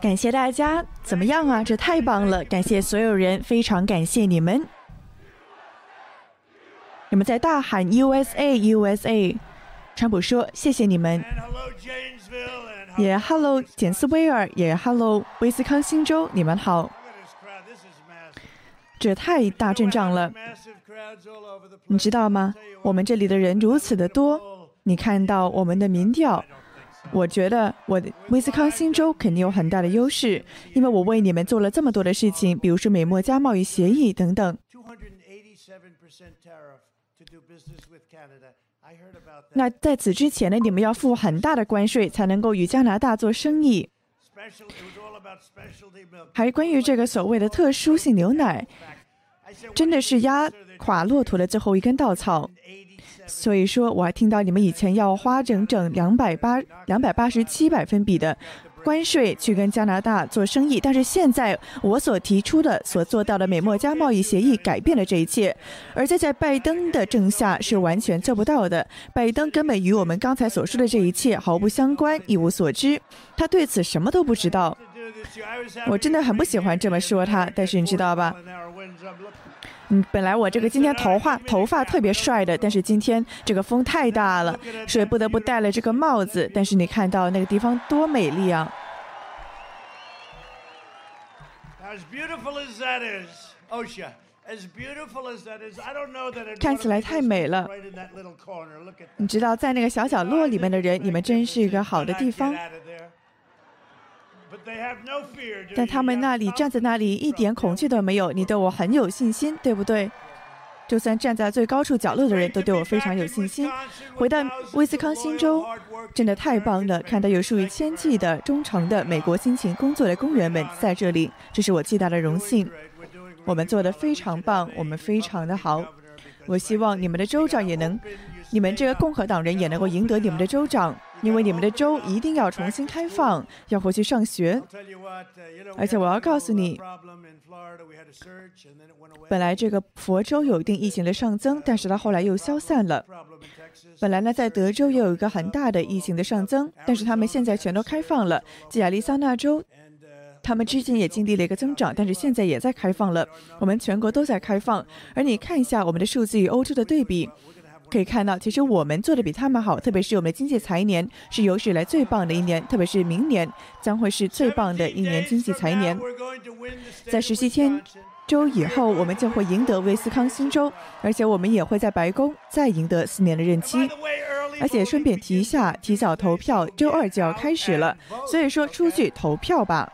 感谢大家，怎么样啊？这太棒了！感谢所有人，非常感谢你们。你们在大喊 USA USA，川普说谢谢你们。也 Hello 简斯威尔，也 Hello 威斯康星州，你们好。这太大阵仗了，你知道吗？我们这里的人如此的多，你看到我们的民调，我觉得我的威斯康星州肯定有很大的优势，因为我为你们做了这么多的事情，比如说美墨加贸易协议等等。那在此之前呢，你们要付很大的关税才能够与加拿大做生意。还关于这个所谓的特殊性牛奶，真的是压垮骆驼的最后一根稻草。所以说，我还听到你们以前要花整整两百八两百八十七百分比的。关税去跟加拿大做生意，但是现在我所提出的、所做到的美墨加贸易协议改变了这一切，而且在拜登的政下是完全做不到的。拜登根本与我们刚才所说的这一切毫不相关，一无所知，他对此什么都不知道。我真的很不喜欢这么说他，但是你知道吧？嗯，本来我这个今天头发头发特别帅的，但是今天这个风太大了，所以不得不戴了这个帽子。但是你看到那个地方多美丽啊！看起来太美了。你知道，在那个小角落里面的人，你们真是一个好的地方。但他们那里站在那里一点恐惧都没有，你对我很有信心，对不对？就算站在最高处角落的人都对我非常有信心。回到威斯康星州，真的太棒了！看到有数以千计的忠诚的美国辛勤工作的工人们在这里，这是我极大的荣幸。我们做的非常棒，我们非常的好。我希望你们的州长也能，你们这个共和党人也能够赢得你们的州长。因为你们的州一定要重新开放，要回去上学。而且我要告诉你，本来这个佛州有一定疫情的上增，但是它后来又消散了。本来呢，在德州也有一个很大的疫情的上增，但是他们现在全都开放了。在亚利桑那州，他们之前也经历了一个增长，但是现在也在开放了。我们全国都在开放，而你看一下我们的数字与欧洲的对比。可以看到，其实我们做的比他们好，特别是我们经济财年是有史以来最棒的一年，特别是明年将会是最棒的一年经济财年。在十七天周以后，我们将会赢得威斯康星州，而且我们也会在白宫再赢得四年的任期。而且顺便提一下，提早投票周二就要开始了，所以说出去投票吧。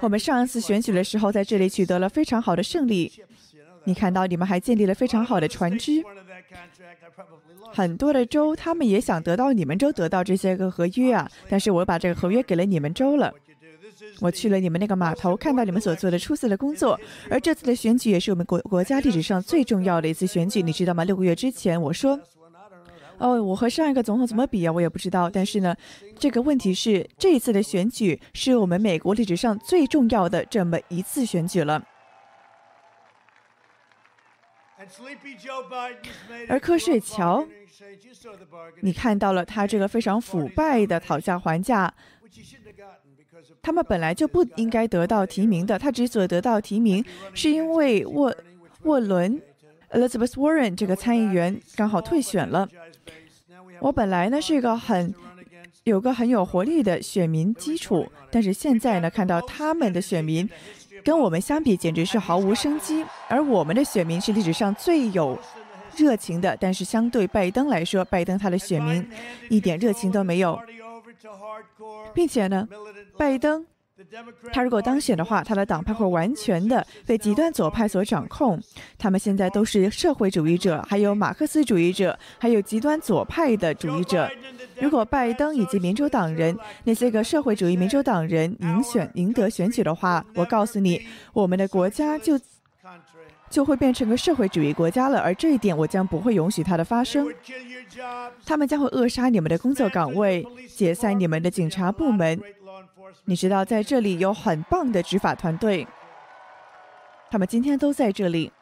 我们上一次选举的时候，在这里取得了非常好的胜利。你看到，你们还建立了非常好的船只。很多的州，他们也想得到你们州得到这些个合约啊。但是我把这个合约给了你们州了。我去了你们那个码头，看到你们所做的出色的工作。而这次的选举也是我们国国家历史上最重要的一次选举，你知道吗？六个月之前我说，哦，我和上一个总统怎么比啊？我也不知道。但是呢，这个问题是，这一次的选举是我们美国历史上最重要的这么一次选举了。而瞌睡乔，你看到了他这个非常腐败的讨价还价。他们本来就不应该得到提名的，他之所以得到提名，是因为沃沃伦 Elizabeth Warren 这个参议员刚好退选了。我本来呢是一个很有个很有活力的选民基础，但是现在呢看到他们的选民。跟我们相比，简直是毫无生机。而我们的选民是历史上最有热情的，但是相对拜登来说，拜登他的选民一点热情都没有，并且呢，拜登。他如果当选的话，他的党派会完全的被极端左派所掌控。他们现在都是社会主义者，还有马克思主义者，还有极端左派的主义者。如果拜登以及民主党人那些个社会主义民主党人赢选赢得选举的话，我告诉你，我们的国家就就会变成个社会主义国家了。而这一点，我将不会允许它的发生。他们将会扼杀你们的工作岗位，解散你们的警察部门。你知道，在这里有很棒的执法团队，他们今天都在这里。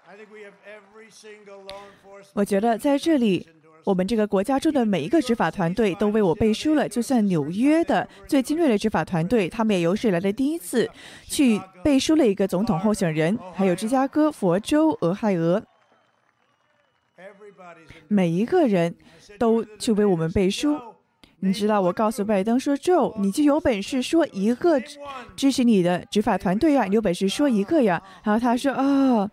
我觉得在这里我们这个国家中的每一个执法团队都为我背书了。就算纽约的最精锐的执法团队，他们也有史以来的第一次去背书了一个总统候选人。还有芝加哥、佛州、俄亥俄，每一个人都去为我们背书。你知道，我告诉拜登说：“Joe，你就有本事说一个支持你的执法团队呀，你有本事说一个呀。”然后他说：“哦，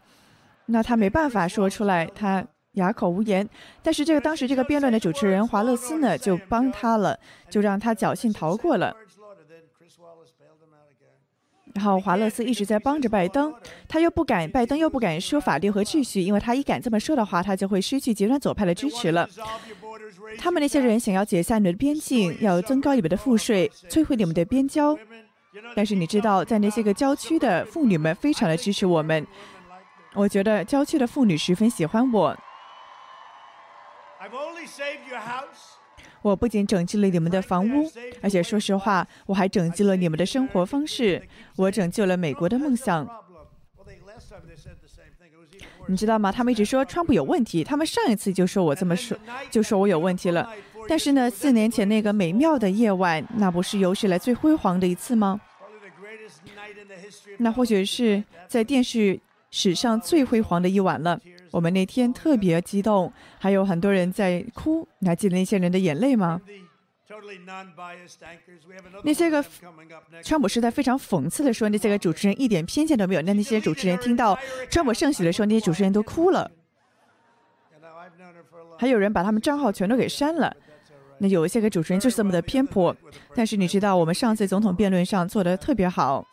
那他没办法说出来，他。”哑口无言，但是这个当时这个辩论的主持人华勒斯呢，就帮他了，就让他侥幸逃过了。然后华勒斯一直在帮着拜登，他又不敢，拜登又不敢说法律和秩序，因为他一敢这么说的话，他就会失去极端左派的支持了。他们那些人想要解散你们的边境，要增高你们的赋税，摧毁你们的边疆。但是你知道，在那些个郊区的妇女们非常的支持我们，我觉得郊区的妇女十分喜欢我。我不仅拯救了你们的房屋，而且说实话，我还拯救了你们的生活方式。我拯救了美国的梦想。你知道吗？他们一直说川普有问题，他们上一次就说我这么说，就说我有问题了。但是呢，四年前那个美妙的夜晚，那不是有史来最辉煌的一次吗？那或许是在电视史上最辉煌的一晚了。我们那天特别激动，还有很多人在哭。你还记得那些人的眼泪吗？那些个川普是在非常讽刺的说，那些个主持人一点偏见都没有。那那些主持人听到川普胜喜的时候，那些主持人都哭了。还有人把他们账号全都给删了。那有一些个主持人就是这么的偏颇。但是你知道，我们上次总统辩论上做的特别好。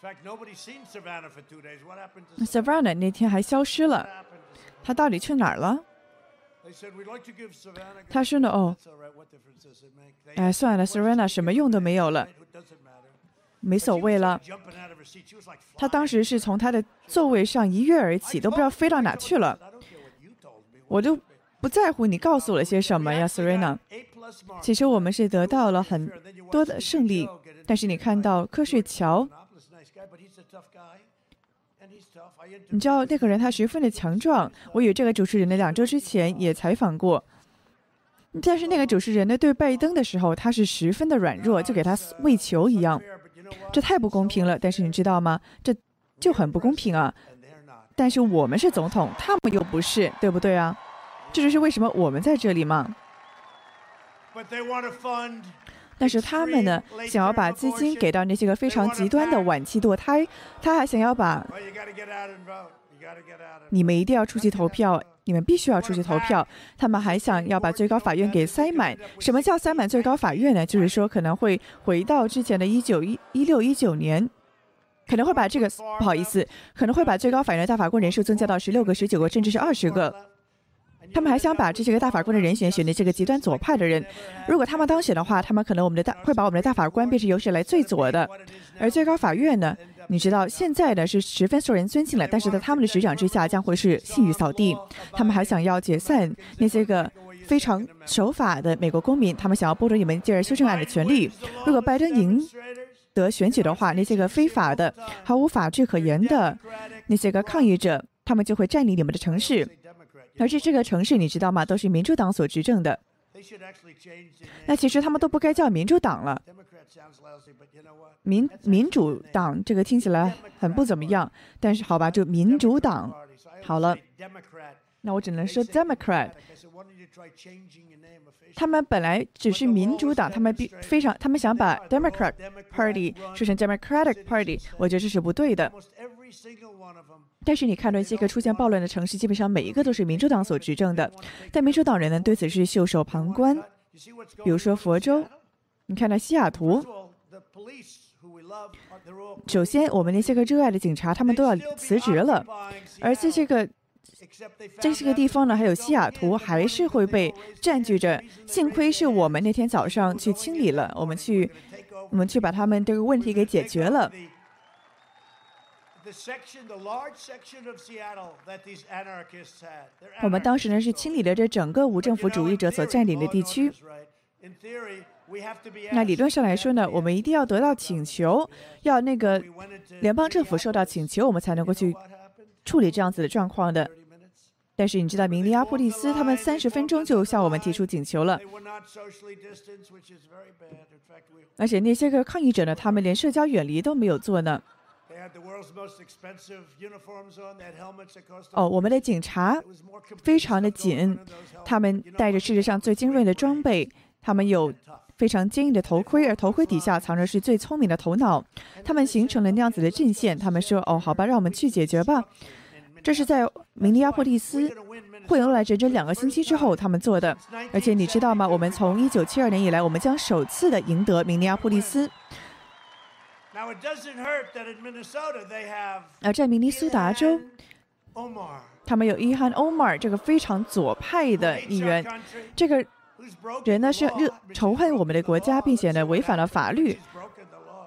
Savannah 那天还消失了。他到底去哪儿了？他说呢，哦，哎，算了，Serena 什么用都没有了，没所谓了。他当时是从他的座位上一跃而起，都不知道飞到哪去了。我就不在乎你告诉我了些什么呀，Serena。其实我们是得到了很多的胜利，但是你看到瞌睡桥。你知道那个人他十分的强壮，我与这个主持人的两周之前也采访过，但是那个主持人呢对拜登的时候他是十分的软弱，就给他喂球一样，这太不公平了。但是你知道吗？这就很不公平啊！但是我们是总统，他们又不是，对不对啊？这就是为什么我们在这里嘛。但是他们呢，想要把资金给到那些个非常极端的晚期堕胎，他还想要把，你们一定要出去投票，你们必须要出去投票。他们还想要把最高法院给塞满。什么叫塞满最高法院呢？就是说可能会回到之前的一九一一六一九年，可能会把这个不好意思，可能会把最高法院的大法官人数增加到十六个、十九个，甚至是二十个。他们还想把这些个大法官的人选选的这个极端左派的人，如果他们当选的话，他们可能我们的大会把我们的大法官变成有史来最左的。而最高法院呢，你知道现在呢是十分受人尊敬了，但是在他们的执掌之下将会是信誉扫地。他们还想要解散那些个非常守法的美国公民，他们想要剥夺你们进而修正案的权利。如果拜登赢得选举的话，那些个非法的、毫无法治可言的那些个抗议者，他们就会占领你们的城市。而且这个城市你知道吗？都是民主党所执政的。那其实他们都不该叫民主党了。民民主党这个听起来很不怎么样，但是好吧，就民主党好了。那我只能说 Democrat。他们本来只是民主党，他们必非常，他们想把 Democrat Party 说成 Democratic Party，我觉得这是不对的。但是你看到一些个出现暴乱的城市，基本上每一个都是民主党所执政的，但民主党人呢对此是袖手旁观。比如说佛州，你看到西雅图，首先我们那些个热爱的警察，他们都要辞职了，而这些个这些个地方呢，还有西雅图还是会被占据着。幸亏是我们那天早上去清理了，我们去我们去把他们这个问题给解决了。我们当时呢是清理了这整个无政府主义者所占领的地区。那理论上来说呢，我们一定要得到请求，要那个联邦政府受到请求，我们才能够去处理这样子的状况的。但是你知道，明尼阿波利斯他们三十分钟就向我们提出请求了，而且那些个抗议者呢，他们连社交远离都没有做呢。哦，我们的警察非常的紧，他们带着世界上最精锐的装备，他们有非常坚硬的头盔，而头盔底下藏着是最聪明的头脑。他们形成了那样子的阵线，他们说：“哦，好吧，让我们去解决吧。”这是在明尼阿波利斯会迎来整整两个星期之后他们做的，而且你知道吗？我们从1972年以来，我们将首次的赢得明尼阿波利斯。而在明尼苏达州，他们有伊汉·欧马尔这个非常左派的议员，这个人呢是热仇恨我们的国家，并且呢违反了法律。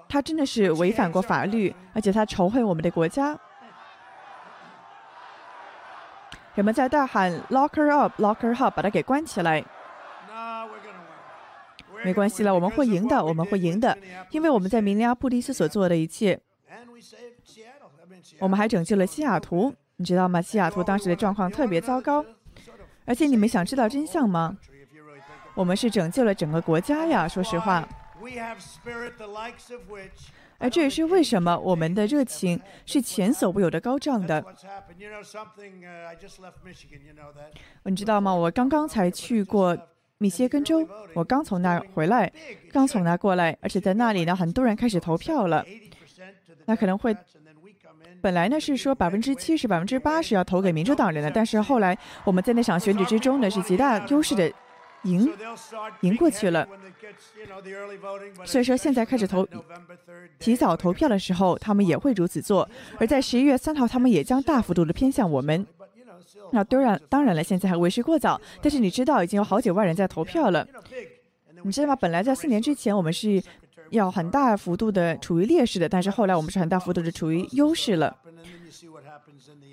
他真的是违反过法律，而且他仇恨我们的国家。人们在大喊 “Lock her up, lock her up”，把他给关起来。没关系了，我们会赢的，我们会赢的，因为我们在明尼阿布利斯所做的一切，我们还拯救了西雅图，你知道吗？西雅图当时的状况特别糟糕，而且你们想知道真相吗？我们是拯救了整个国家呀！说实话。而这也是为什么我们的热情是前所未有的高涨的。你知道吗？我刚刚才去过密歇根州，我刚从那儿回来，刚从那过来，而且在那里呢，很多人开始投票了。那可能会，本来呢是说百分之七十、百分之八十要投给民主党人的，但是后来我们在那场选举之中呢，是极大优势的。赢，赢过去了。所以说，现在开始投，提早投票的时候，他们也会如此做。而在十一月三号，他们也将大幅度的偏向我们。那当然，当然了，现在还为时过早。但是你知道，已经有好几万人在投票了。你知道吗？本来在四年之前，我们是要很大幅度的处于劣势的，但是后来我们是很大幅度的处于优势了。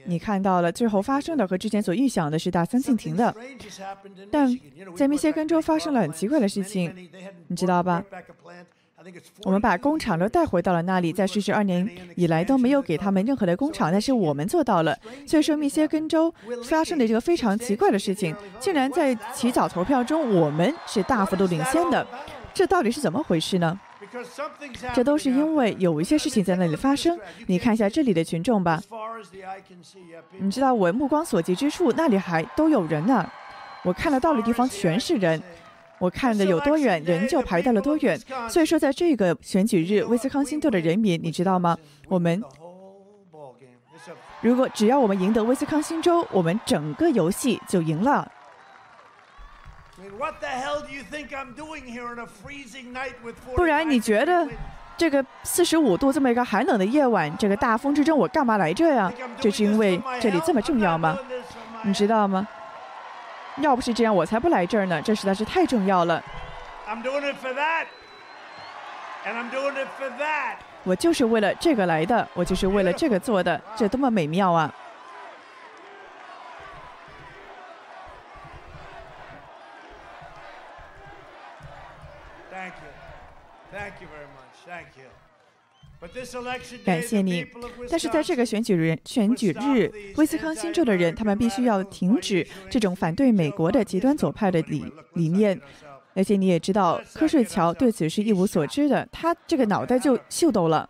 你看到了最后发生的和之前所预想的是大相径庭的，但在密歇根州发生了很奇怪的事情，你知道吧？我们把工厂都带回到了那里，在逝去二年以来都没有给他们任何的工厂，但是我们做到了。所以说，密歇根州发生的这个非常奇怪的事情，竟然在起早投票中我们是大幅度领先的，这到底是怎么回事呢？这都是因为有一些事情在那里发生。你看一下这里的群众吧，你知道我目光所及之处，那里还都有人呢。我看得到的地方全是人，我看的有多远，人就排到了多远。所以说，在这个选举日，威斯康星州的人民，你知道吗？我们如果只要我们赢得威斯康星州，我们整个游戏就赢了。不然你觉得这个四十五度这么一个寒冷的夜晚，这个大风之中，我干嘛来这呀？就是因为这里这么重要吗？你知道吗？要不是这样，我才不来这儿呢。这实在是太重要了。我就是为了这个来的，我就是为了这个做的，这多么美妙啊！感谢你，但是在这个选举人，选举日，威斯康星州的人，他们必须要停止这种反对美国的极端左派的理理念。而且你也知道，瞌睡乔对此是一无所知的，他这个脑袋就秀逗了。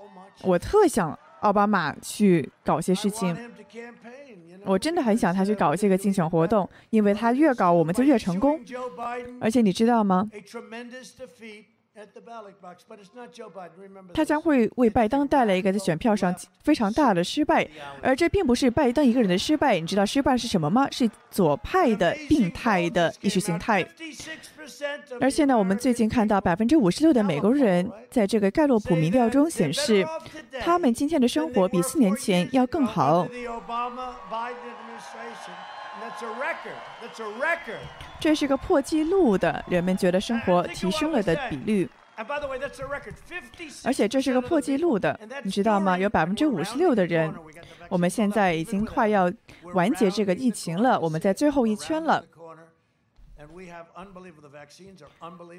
我特想。”奥巴马去搞些事情，我真的很想他去搞这个竞选活动，因为他越搞我们就越成功。而且你知道吗？他将会为拜登带来一个在选票上非常大的失败，而这并不是拜登一个人的失败。你知道失败是什么吗？是左派的病态的意识形态。而且呢，我们最近看到百分之五十六的美国人在这个盖洛普民调中显示，他们今天的生活比四年前要更好。这是个破纪录的，人们觉得生活提升了的比率。而且这是个破纪录的，你知道吗？有百分之五十六的人，我们现在已经快要完结这个疫情了，我们在最后一圈了。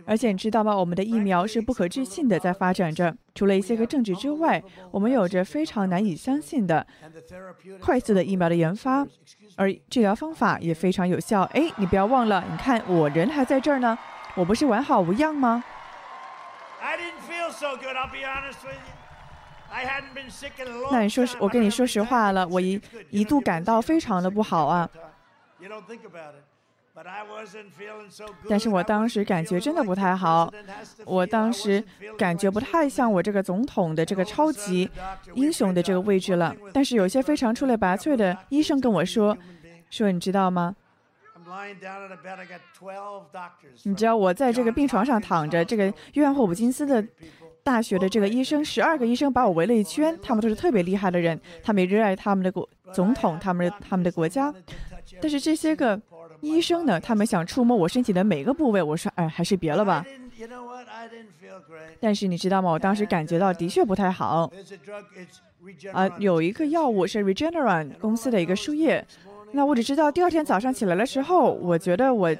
而且你知道吗？我们的疫苗是不可置信的在发展着。除了一些个政治之外，我们有着非常难以相信的快速的疫苗的研发，而治疗方法也非常有效。哎，你不要忘了，你看我人还在这儿呢，我不是完好无恙吗？那你说，我跟你说实话了，我一一度感到非常的不好啊。但是我当时感觉真的不太好，我当时感觉不太像我这个总统的这个超级英雄的这个位置了。但是有些非常出类拔萃的医生跟我说，说你知道吗？你知道我在这个病床上躺着，这个约翰霍普金斯的大学的这个医生，十二个医生把我围了一圈，他们都是特别厉害的人，他们热爱他们的国总统，他们他们的国家。但是这些个。医生呢？他们想触摸我身体的每个部位。我说，哎，还是别了吧。但是你知道吗？我当时感觉到的确不太好。啊，有一个药物是 Regeneron 公司的一个输液。那我只知道第二天早上起来的时候，我觉得我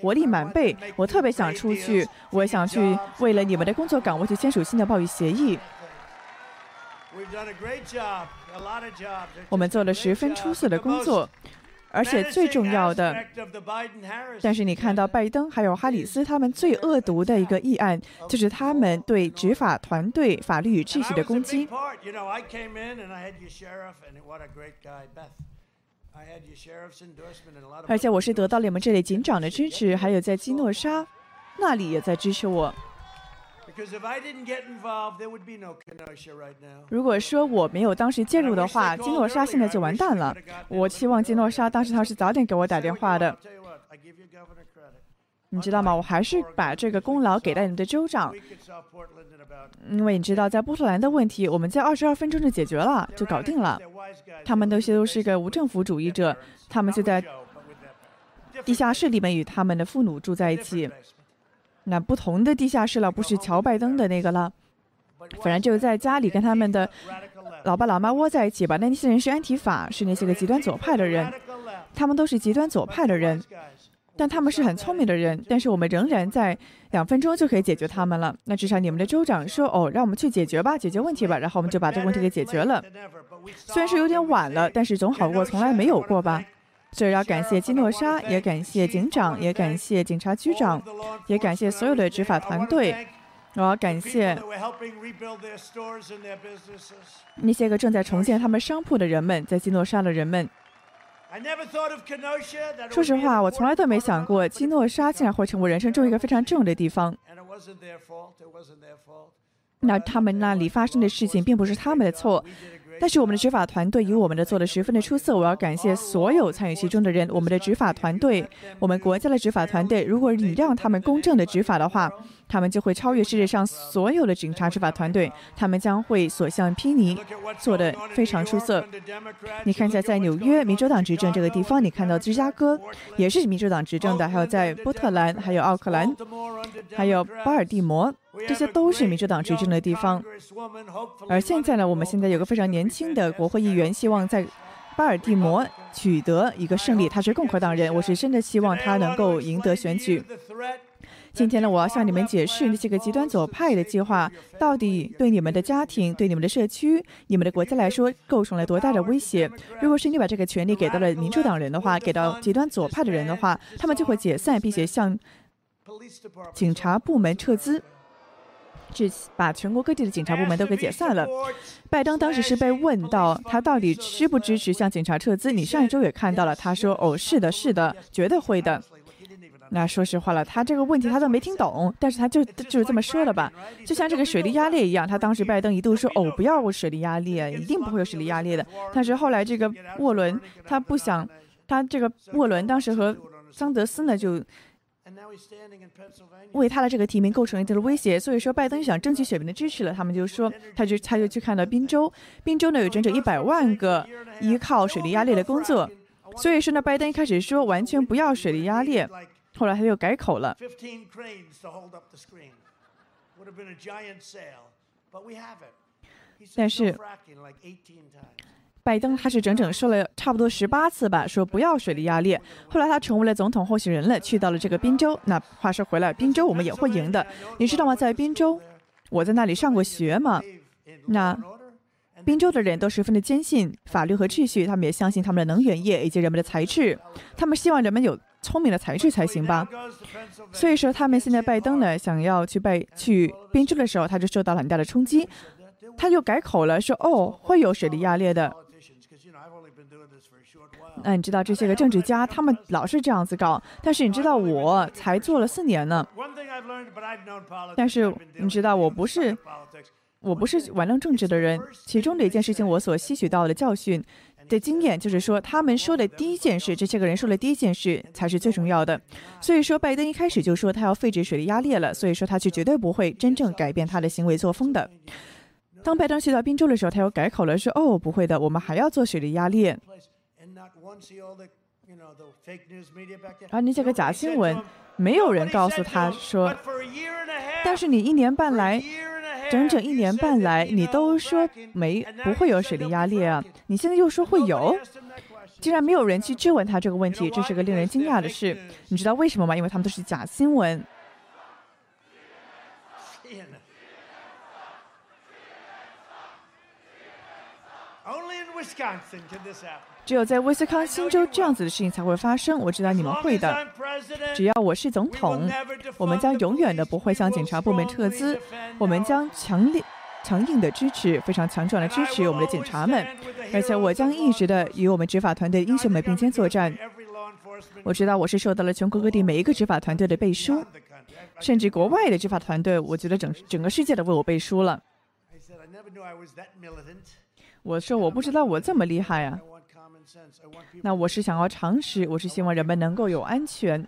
活力满背，我特别想出去，我想去为了你们的工作岗位去签署新的贸易协议。我们做了十分出色的工作。而且最重要的，但是你看到拜登还有哈里斯他们最恶毒的一个议案，就是他们对执法团队法律与秩序的攻击。而且我是得到了你们这里警长的支持，还有在基诺沙那里也在支持我。如果说我没有当时介入的话，金诺莎现在就完蛋了。我期望金诺莎当时他是早点给我打电话的。你知道吗？我还是把这个功劳给了你们的州长，因为你知道，在波特兰的问题，我们在二十二分钟就解决了，就搞定了。他们那些都是个无政府主义者，他们就在地下室里面与他们的父母住在一起。那不同的地下室了，不是乔拜登的那个了，反正就在家里跟他们的老爸老妈窝在一起吧。那些人是安提法，是那些个极端左派的人，他们都是极端左派的人，但他们是很聪明的人。但是我们仍然在两分钟就可以解决他们了。那至少你们的州长说：“哦，让我们去解决吧，解决问题吧。”然后我们就把这个问题给解决了。虽然是有点晚了，但是总好过从来没有过吧。这要感谢基诺莎，也感谢警长，也感谢警察局长，也感谢所有的执法团队。我要感谢那些个正在重建他们商铺的人们，在基诺莎的人们。说实话，我从来都没想过基诺莎竟然会成为人生中一个非常重要的地方。那他们那里发生的事情并不是他们的错。但是我们的执法团队以我们的做的十分的出色，我要感谢所有参与其中的人。我们的执法团队，我们国家的执法团队，如果你让他们公正的执法的话，他们就会超越世界上所有的警察执法团队，他们将会所向披靡，做的非常出色。你看一下，在纽约民主党执政这个地方，你看到芝加哥也是民主党执政的，还有在波特兰，还有奥克兰，还有巴尔的摩。这些都是民主党执政的地方，而现在呢，我们现在有个非常年轻的国会议员，希望在巴尔的摩取得一个胜利。他是共和党人，我是真的希望他能够赢得选举。今天呢，我要向你们解释那些个极端左派的计划到底对你们的家庭、对你们的社区、你们的国家来说构成了多大的威胁。如果是你把这个权利给到了民主党人的话，给到极端左派的人的话，他们就会解散，并且向警察部门撤资。是把全国各地的警察部门都给解散了。拜登当时是被问到他到底支不支持向警察撤资？你上一周也看到了，他说：“哦，是的，是的，绝对会的。”那说实话了，他这个问题他都没听懂，但是他就就是这么说了吧？就像这个水力压裂一样，他当时拜登一度说：“哦，不要水力压裂，一定不会有水力压裂的。”但是后来这个沃伦他不想，他这个沃伦当时和桑德斯呢就为他的这个提名构成了一定的威胁，所以说拜登想争取选民的支持了，他们就说他就他就去看到宾州，宾州呢有整整一百万个依靠水力压裂的工作。所以说呢，拜登一开始说完全不要水力压裂，后来他又改口了。但是，拜登他是整整说了差不多十八次吧，说不要水力压裂。后来他成为了总统候选人了，去到了这个宾州。那话说回来，宾州我们也会赢的，你知道吗？在宾州，我在那里上过学嘛。那。宾州的人都十分的坚信法律和秩序，他们也相信他们的能源业以及人们的才智，他们希望人们有聪明的才智才行吧。所以说，他们现在拜登呢想要去拜去宾州的时候，他就受到了很大的冲击，他就改口了，说哦会有水力压裂的。那 你知道这些个政治家，他们老是这样子搞，但是你知道我才做了四年呢，但是你知道我不是。我不是玩弄政治的人，其中的一件事情，我所吸取到的教训的经验，就是说，他们说的第一件事，这些个人说的第一件事才是最重要的。所以说，拜登一开始就说他要废止水力压裂了，所以说他是绝对不会真正改变他的行为作风的。当拜登去到宾州的时候，他又改口了，说：“哦，不会的，我们还要做水力压裂。”而那些个假新闻，没有人告诉他说，但是你一年半来。整整一年半来，你都说没不会有水力压力啊！你现在又说会有，竟然没有人去质问他这个问题，这是个令人惊讶的事。你知道为什么吗？因为他们都是假新闻。只有在威斯康星州这样子的事情才会发生。我知道你们会的。只要我是总统，我们将永远的不会向警察部门撤资。我们将强烈、强硬的支持，非常强壮的支持我们的警察们。而且我将一直的与我们执法团队英雄们并肩作战。我知道我是受到了全国各地每一个执法团队的背书，甚至国外的执法团队，我觉得整整个世界都为我背书了。我说我不知道我这么厉害啊。那我是想要常识，我是希望人们能够有安全。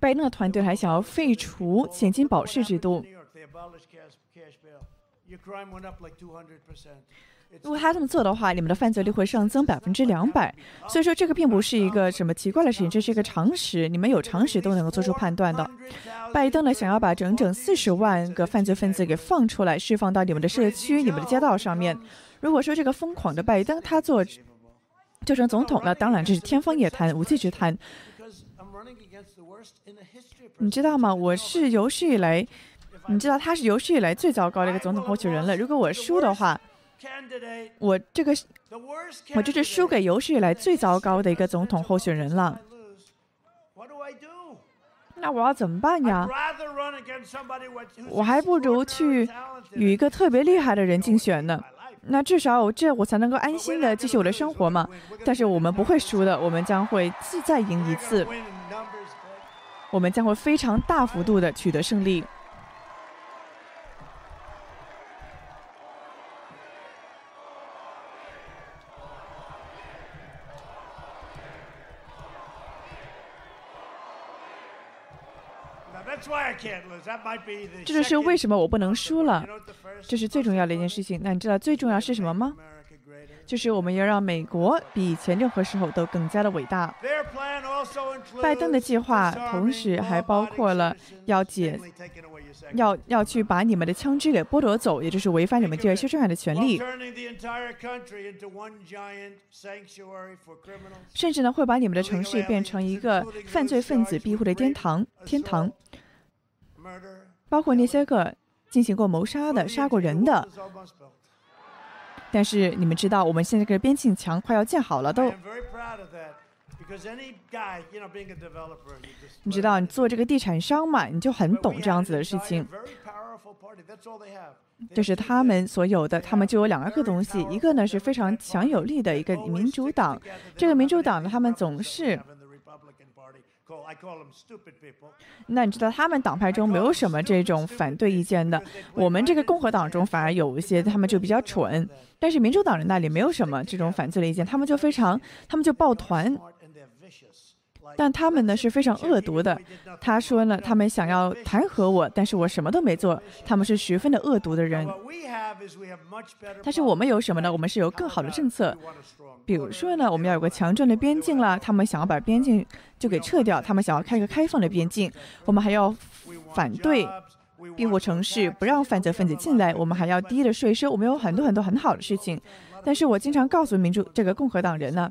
拜登的团队还想要废除现金保释制度。如果他这么做的话，你们的犯罪率会上增百分之两百。所以说，这个并不是一个什么奇怪的事情，这是一个常识，你们有常识都能够做出判断的。拜登呢，想要把整整四十万个犯罪分子给放出来，释放到你们的社区、你们的街道上面。如果说这个疯狂的拜登他做就成总统了，当然这是天方夜谭、无稽之谈。你知道吗？我是有史以来，你知道他是有史以来最糟糕的一个总统候选人了。如果我输的话，我这个，我这是输给有史以来最糟糕的一个总统候选人了。那我要怎么办呀？我还不如去与一个特别厉害的人竞选呢。那至少这我才能够安心的继续我的生活嘛。但是我们不会输的，我们将会再赢一次。我们将会非常大幅度的取得胜利。这就是为什么我不能输了，这是最重要的一件事情。那你知道最重要是什么吗？就是我们要让美国比以前任何时候都更加的伟大。拜登的计划同时还包括了要解，要要去把你们的枪支给剥夺走，也就是违反你们第二修正案的权利。甚至呢，会把你们的城市变成一个犯罪分子庇护的天堂。天堂。包括那些个进行过谋杀的、杀过人的。但是你们知道，我们现在这个边境墙快要建好了，都你知道，你做这个地产商嘛，你就很懂这样子的事情。这是他们所有的，他们就有两个东西，一个呢是非常强有力的一个民主党，这个民主党呢，他们总是。那你知道他们党派中没有什么这种反对意见的，我们这个共和党中反而有一些，他们就比较蠢，但是民主党人那里没有什么这种反对的意见，他们就非常，他们就抱团。但他们呢是非常恶毒的。他说呢，他们想要弹劾我，但是我什么都没做。他们是十分的恶毒的人。但是我们有什么呢？我们是有更好的政策。比如说呢，我们要有个强壮的边境了。他们想要把边境就给撤掉，他们想要开一个开放的边境。我们还要反对庇护城市，不让犯罪分子进来。我们还要低的税收。我们有很多很多很好的事情。但是我经常告诉民主这个共和党人呢，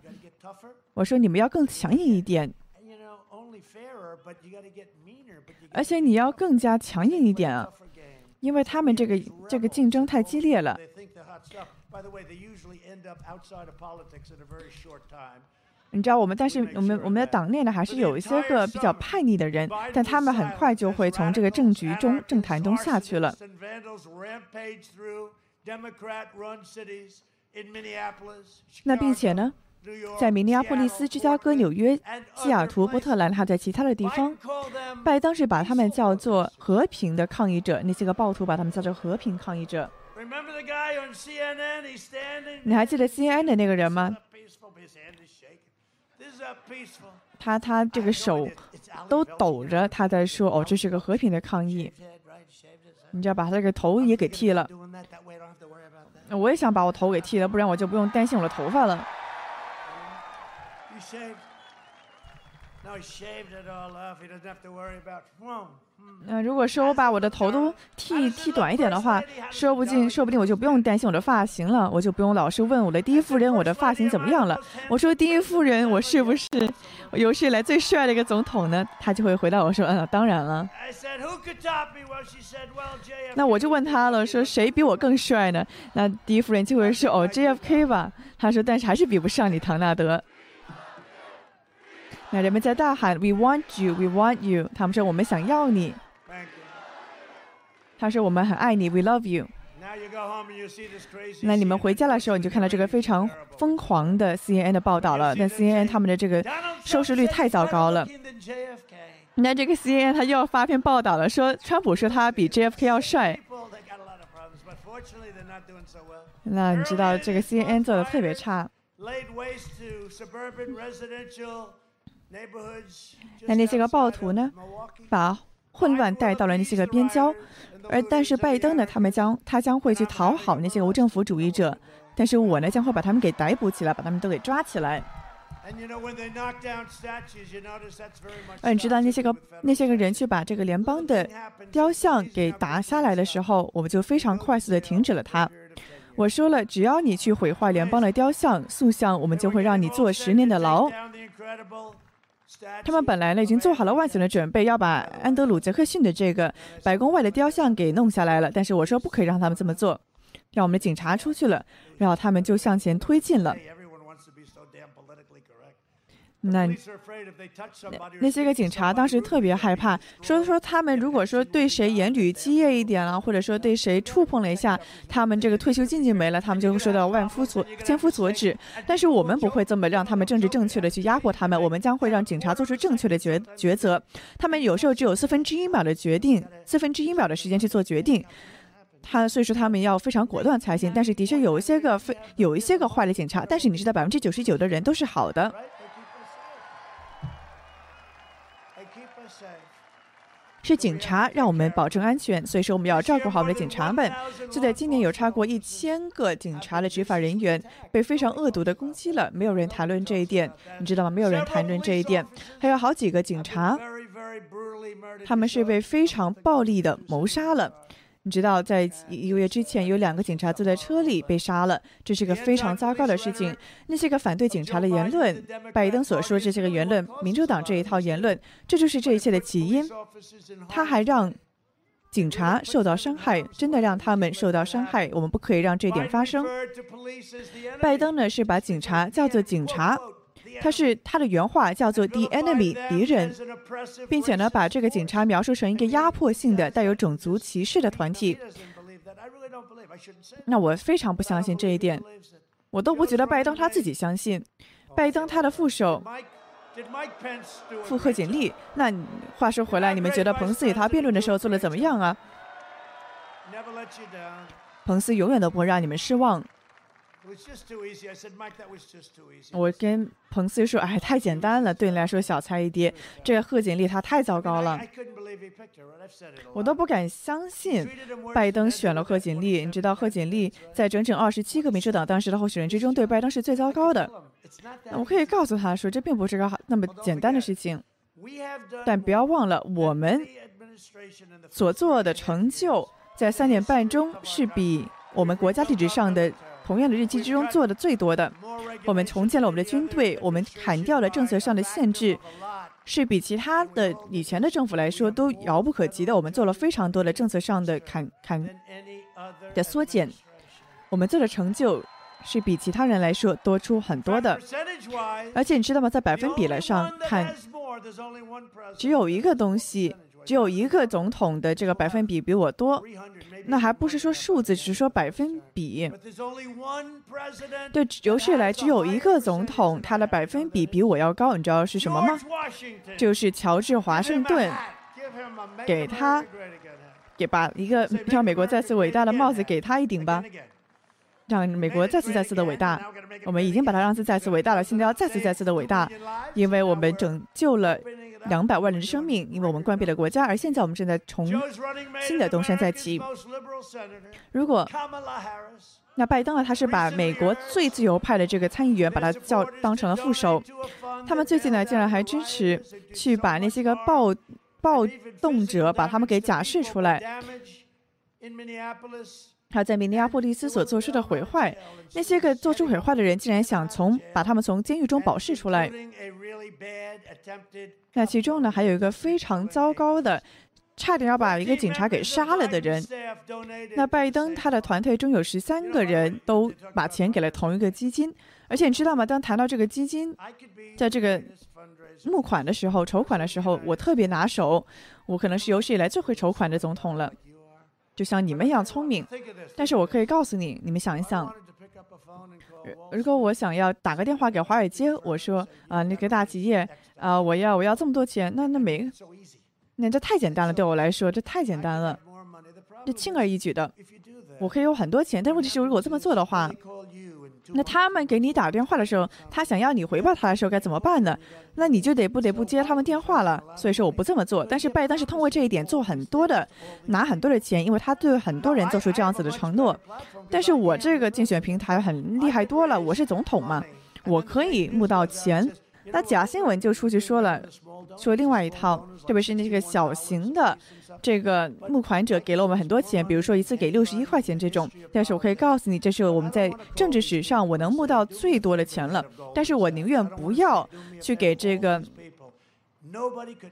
我说你们要更强硬一点。而且你要更加强硬一点啊，因为他们这个这个竞争太激烈了。你知道我们，但是我们我们的党内呢，还是有一些个比较叛逆的人，但他们很快就会从这个政局中、政坛中下去了。那并且呢？在明尼阿波利斯、芝加哥、纽约、西雅图、波特兰，还有在其他的地方，拜登是把他们叫做和平的抗议者，那些个暴徒把他们叫做和平抗议者。你还记得 CNN 的那个人吗？他他这个手都抖着，他在说：“哦，这是个和平的抗议。”你就要把他这个头也给剃了。我也想把我头给剃了，不然我就不用担心我的头发了。那如果说我把我的头都剃剃短一点的话，说不定说不定我就不用担心我的发型了，我就不用老是问我的第一夫人我的发型怎么样了。我说第一夫人，我是不是有史以来最帅的一个总统呢？他就会回答我说，嗯，当然了。那我就问他了，说谁比我更帅呢？那第一夫人就会说，哦，JFK 吧。他说，但是还是比不上你，唐纳德。那人们在大喊 "We want you, we want you"，他们说我们想要你。他说我们很爱你，We love you。那你们回家的时候，你就看到这个非常疯狂的 CNN 的报道了。那 CNN 他们的这个收视率太糟糕了。那这个 CNN 他又要发篇报道了，说川普说他比 JFK 要帅。那你知道这个 CNN 做的特别差。那那些个暴徒呢，把混乱带到了那些个边疆，而但是拜登呢，他们将他将会去讨好那些无政府主义者，但是我呢将会把他们给逮捕起来，把他们都给抓起来。嗯，你知道那些个那些个人去把这个联邦的雕像给打下来的时候，我们就非常快速的停止了它。我说了，只要你去毁坏联邦的雕像塑像，我们就会让你坐十年的牢。他们本来呢已经做好了万全的准备，要把安德鲁·杰克逊的这个白宫外的雕像给弄下来了。但是我说不可以让他们这么做，让我们的警察出去了，然后他们就向前推进了。那那些个警察当时特别害怕，说说他们如果说对谁言语激烈一点了，或者说对谁触碰了一下，他们这个退休金就没了，他们就会受到万夫所千夫所指。但是我们不会这么让他们政治正确的去压迫他们，我们将会让警察做出正确的决抉择。他们有时候只有四分之一秒的决定，四分之一秒的时间去做决定，他所以说他们要非常果断才行。但是的确有一些个非有一些个坏的警察，但是你知道百分之九十九的人都是好的。是警察让我们保证安全，所以说我们要照顾好我们的警察们。就在今年有超过一千个警察的执法人员被非常恶毒的攻击了，没有人谈论这一点，你知道吗？没有人谈论这一点。还有好几个警察，他们是被非常暴力的谋杀了。你知道，在一个月之前，有两个警察坐在车里被杀了，这是个非常糟糕的事情。那些个反对警察的言论，拜登所说这些个言论，民主党这一套言论，这就是这一切的起因。他还让警察受到伤害，真的让他们受到伤害。我们不可以让这点发生。拜登呢是把警察叫做警察，他是他的原话叫做 “the enemy” 敌人，并且呢，把这个警察描述成一个压迫性的、带有种族歧视的团体。那我非常不相信这一点，我都不觉得拜登他自己相信。拜登他的副手傅贺锦丽。那话说回来，你们觉得彭斯与他辩论的时候做的怎么样啊？彭斯永远都不会让你们失望。我跟彭斯说：“哎，太简单了，对你来说小菜一碟。这个贺锦丽她太糟糕了，我都不敢相信拜登选了贺锦丽。你知道，贺锦丽在整整二十七个民主党当时的候选人之中，对拜登是最糟糕的。我可以告诉他说，这并不是个那么简单的事情。但不要忘了，我们所做的成就，在三点半中是比我们国家历史上的。”同样的日期之中做的最多的，我们重建了我们的军队，我们砍掉了政策上的限制，是比其他的以前的政府来说都遥不可及的。我们做了非常多的政策上的砍砍的缩减，我们做的成就是比其他人来说多出很多的。而且你知道吗？在百分比来上看，只有一个东西。只有一个总统的这个百分比比我多，那还不是说数字，只是说百分比。对，有史以来只有一个总统，他的百分比比我要高，你知道是什么吗？就是乔治华盛顿，给他，给把一个让美国再次伟大的帽子给他一顶吧，让美国再次再次的伟大。我们已经把他让次再次伟大了，现在要再次再次的伟大，因为我们拯救了。两百万人的生命，因为我们关闭了国家，而现在我们正在重新的东山再起。如果那拜登呢？他是把美国最自由派的这个参议员把他叫当成了副手。他们最近呢，竟然还支持去把那些个暴暴动者把他们给假释出来。他在明尼阿波利斯所做出的毁坏，那些个做出毁坏的人竟然想从把他们从监狱中保释出来。那其中呢，还有一个非常糟糕的，差点要把一个警察给杀了的人。那拜登他的团队中有十三个人都把钱给了同一个基金，而且你知道吗？当谈到这个基金，在这个募款的时候、筹款的时候，我特别拿手，我可能是有史以来最会筹款的总统了。就像你们一样聪明，但是我可以告诉你，你们想一想，如果我想要打个电话给华尔街，我说啊，那个大企业啊，我要我要这么多钱，那那没，那这太简单了，对我来说这太简单了，这轻而易举的，我可以有很多钱，但问题是如果这么做的话。那他们给你打电话的时候，他想要你回报他的时候该怎么办呢？那你就得不得不接他们电话了。所以说我不这么做。但是拜登是通过这一点做很多的，拿很多的钱，因为他对很多人做出这样子的承诺。但是我这个竞选平台很厉害多了，我是总统嘛，我可以募到钱。那假新闻就出去说了，说另外一套，特别是那个小型的这个募款者给了我们很多钱，比如说一次给六十一块钱这种。但是我可以告诉你，这是我们在政治史上我能募到最多的钱了。但是我宁愿不要去给这个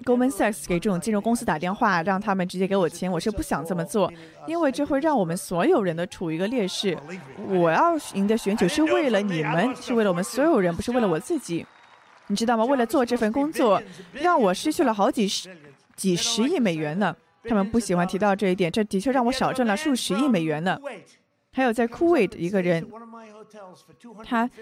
Goldman Sachs 给这种金融公司打电话，让他们直接给我钱，我是不想这么做，因为这会让我们所有人都处于一个劣势。我要赢得选举是为了你们，是为了我们所有人，不是为了我自己。你知道吗？为了做这份工作，让我失去了好几十、几十亿美元呢。他们不喜欢提到这一点，这的确让我少挣了数十亿美元呢。还有在枯萎的一个人，他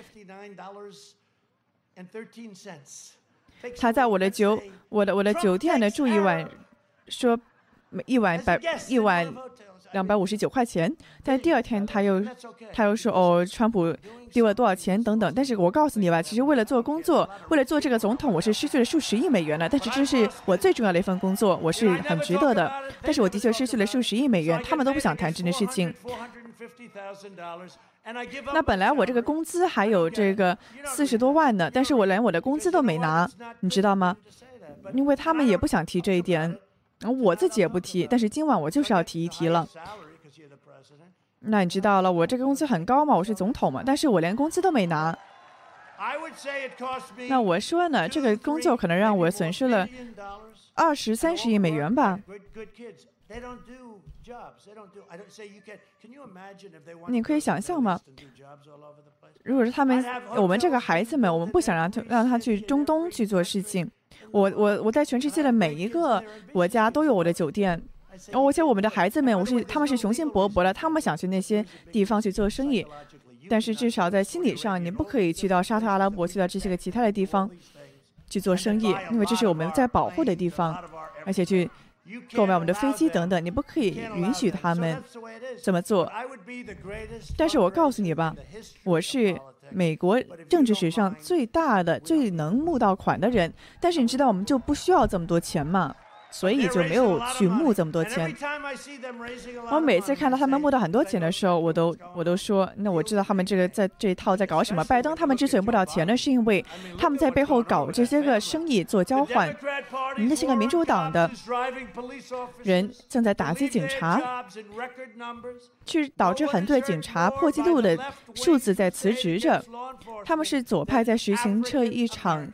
他在我的酒、我的我的酒店呢住一晚，说一晚百一晚。两百五十九块钱，但第二天他又他又说哦，川普丢了多少钱等等。但是我告诉你吧，其实为了做工作，为了做这个总统，我是失去了数十亿美元了。但是这是我最重要的一份工作，我是很值得的。但是我的确失去了数十亿美元，他们都不想谈这件事情。那本来我这个工资还有这个四十多万呢，但是我连我的工资都没拿，你知道吗？因为他们也不想提这一点。我自己也不提，但是今晚我就是要提一提了。那你知道了，我这个工资很高嘛，我是总统嘛，但是我连工资都没拿。那我说呢，这个工作可能让我损失了二十三十亿美元吧。你可以想象吗？如果是他们，我们这个孩子们，我们不想让他让他去中东去做事情。我我我在全世界的每一个国家都有我的酒店，然后而且我们的孩子们，我是他们是雄心勃勃的，他们想去那些地方去做生意。但是至少在心理上，你不可以去到沙特阿拉伯，去到这些个其他的地方去做生意，因为这是我们在保护的地方，而且去。购买我们的飞机等等，你不可以允许他们这么做。但是我告诉你吧，我是美国政治史上最大的、最能募到款的人。但是你知道，我们就不需要这么多钱嘛。所以就没有去募这么多钱。我每次看到他们募到很多钱的时候，我都我都说，那我知道他们这个在这一套在搞什么。拜登他们之所以募到钱呢，是因为他们在背后搞这些个生意做交换。那些个民主党的人正在打击警察，去导致很多警察破纪录的数字在辞职着。他们是左派在实行这一场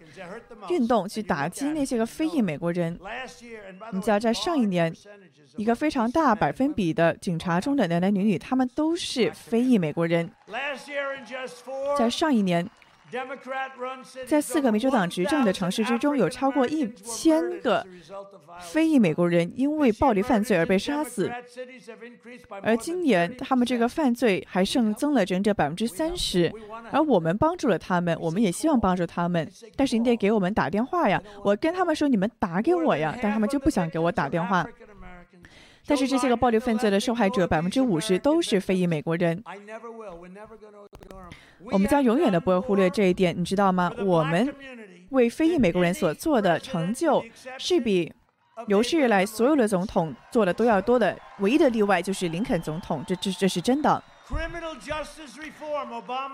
运动，去打击那些个非裔美国人。你知道，在上一年，一个非常大百分比的警察中的男男女女，他们都是非裔美国人。在上一年。在四个民主党执政的城市之中，有超过一千个非裔美国人因为暴力犯罪而被杀死。而今年，他们这个犯罪还上增了整整百分之三十。而我们帮助了他们，我们也希望帮助他们。但是你得给我们打电话呀！我跟他们说，你们打给我呀，但他们就不想给我打电话。但是这些个暴力犯罪的受害者，百分之五十都是非裔美国人。我们将永远的不会忽略这一点，你知道吗？我们为非裔美国人所做的成就，是比有史以来所有的总统做的都要多的。唯一的例外就是林肯总统，这这这是真的。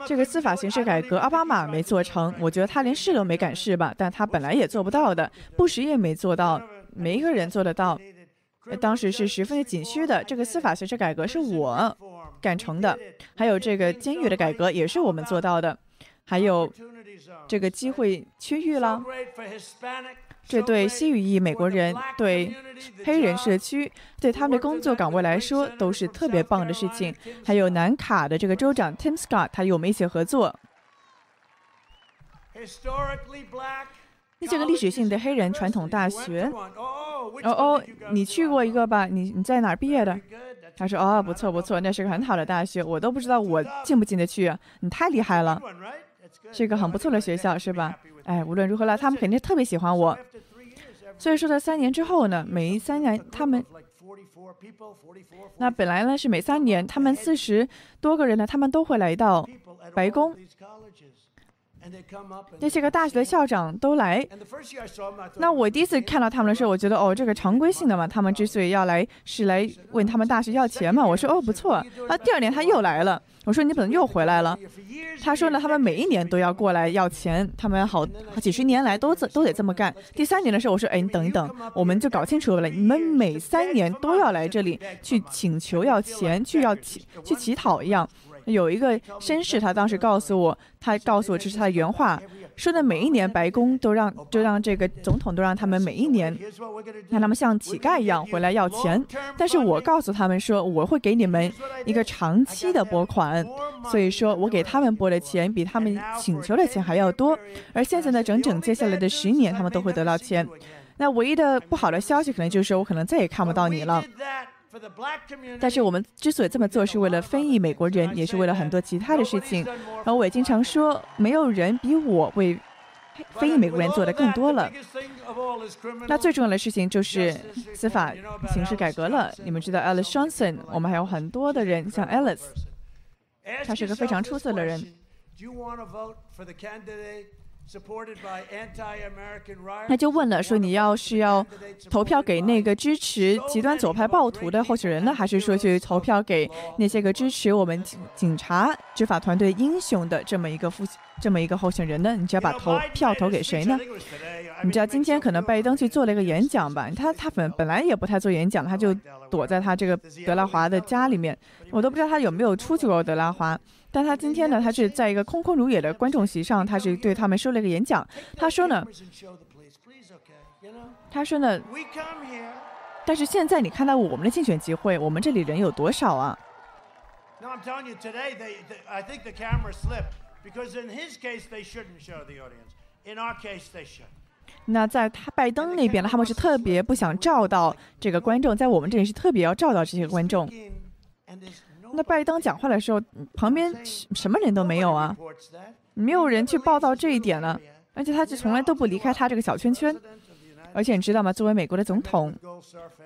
这个司法形式改革，奥巴马没做成，我觉得他连试都没敢试吧。但他本来也做不到的，布什也没做到，没一个人做得到。当时是十分的紧缺的。这个司法形式改革是我干成的，还有这个监狱的改革也是我们做到的，还有这个机会区域了。这对西语裔美国人、对黑人社区、对他们的工作岗位来说都是特别棒的事情。还有南卡的这个州长 Tim Scott，他与我们一起合作。那这个历史性的黑人传统大学。哦哦，你去过一个吧？你你在哪儿毕业的？他说哦，不错不错，那是个很好的大学，我都不知道我进不进得去。你太厉害了，是一个很不错的学校，是吧？哎，无论如何了，他们肯定特别喜欢我。所以说，在三年之后呢，每三年他们，那本来呢是每三年他们四十多个人呢，他们都会来到白宫。那些个大学的校长都来。那我第一次看到他们的时候，我觉得哦，这个常规性的嘛，他们之所以要来，是来问他们大学要钱嘛。我说哦，不错。那第二年他又来了，我说你怎么又回来了？他说呢，他们每一年都要过来要钱，他们好几十年来都都得这么干。第三年的时候，我说哎，你等一等，我们就搞清楚了，你们每三年都要来这里去请求要钱，去要乞去乞讨一样。有一个绅士，他当时告诉我，他告诉我这是他的原话，说的每一年白宫都让，就让这个总统都让他们每一年让他们像乞丐一样回来要钱，但是我告诉他们说，我会给你们一个长期的拨款，所以说我给他们拨的钱比他们请求的钱还要多，而现在呢，整整接下来的十年，他们都会得到钱。那唯一的不好的消息，可能就是我可能再也看不到你了。但是我们之所以这么做，是为了非裔美国人，也是为了很多其他的事情。然后我也经常说，没有人比我为非裔美国人做的更多了。那最重要的事情就是司法形式改革了。你们知道 Alice Johnson，我们还有很多的人，像 Alice，他是个非常出色的人。那就问了，说你要是要投票给那个支持极端左派暴徒的候选人呢，还是说去投票给那些个支持我们警警察执法团队英雄的这么一个副这么一个候选人呢？你就要把投票投给谁呢？你知道今天可能拜登去做了一个演讲吧？他他本本来也不太做演讲，他就躲在他这个德拉华的家里面，我都不知道他有没有出去过德拉华。但他今天呢，他是在一个空空如也的观众席上，他是对他们说了一个演讲。他说呢，他说呢，但是现在你看到我们的竞选集会，我们这里人有多少啊？那在他拜登那边呢，他们是特别不想照到这个观众，在我们这里是特别要照到这些观众。那拜登讲话的时候，旁边什么人都没有啊，没有人去报道这一点了，而且他就从来都不离开他这个小圈圈。而且你知道吗？作为美国的总统，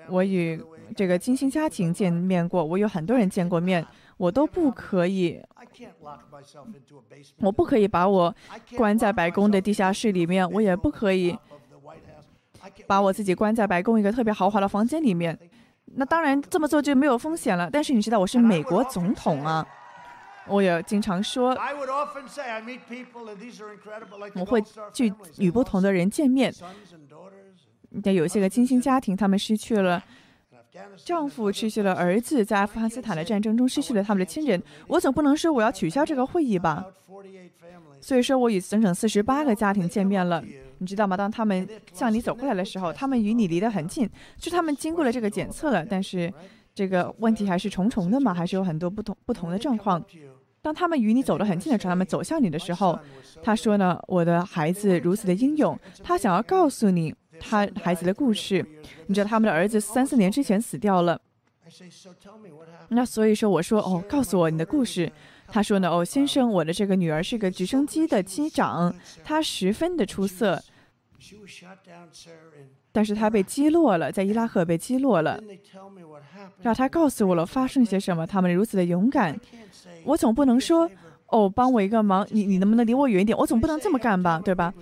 我与这个金星家庭见面过，我有很多人见过面，我都不可以，我不可以把我关在白宫的地下室里面，我也不可以把我自己关在白宫一个特别豪华的房间里面。那当然这么做就没有风险了，但是你知道我是美国总统啊，我也经常说，我会去与不同的人见面。但有些个金星家庭，他们失去了丈夫，失去了儿子，在阿富汗斯坦的战争中失去了他们的亲人。我总不能说我要取消这个会议吧？所以说我与整整四十八个家庭见面了。你知道吗？当他们向你走过来的时候，他们与你离得很近，就他们经过了这个检测了，但是这个问题还是重重的嘛，还是有很多不同不同的状况。当他们与你走得很近的时候，他们走向你的时候，他说呢：“我的孩子如此的英勇，他想要告诉你他孩子的故事。你知道他们的儿子三四年之前死掉了，那所以说我说哦，告诉我你的故事。”他说呢，哦，先生，我的这个女儿是个直升机的机长，她十分的出色，但是她被击落了，在伊拉克被击落了。让他告诉我了发生些什么，他们如此的勇敢。我总不能说，哦，帮我一个忙，你你能不能离我远一点？我总不能这么干吧，对吧？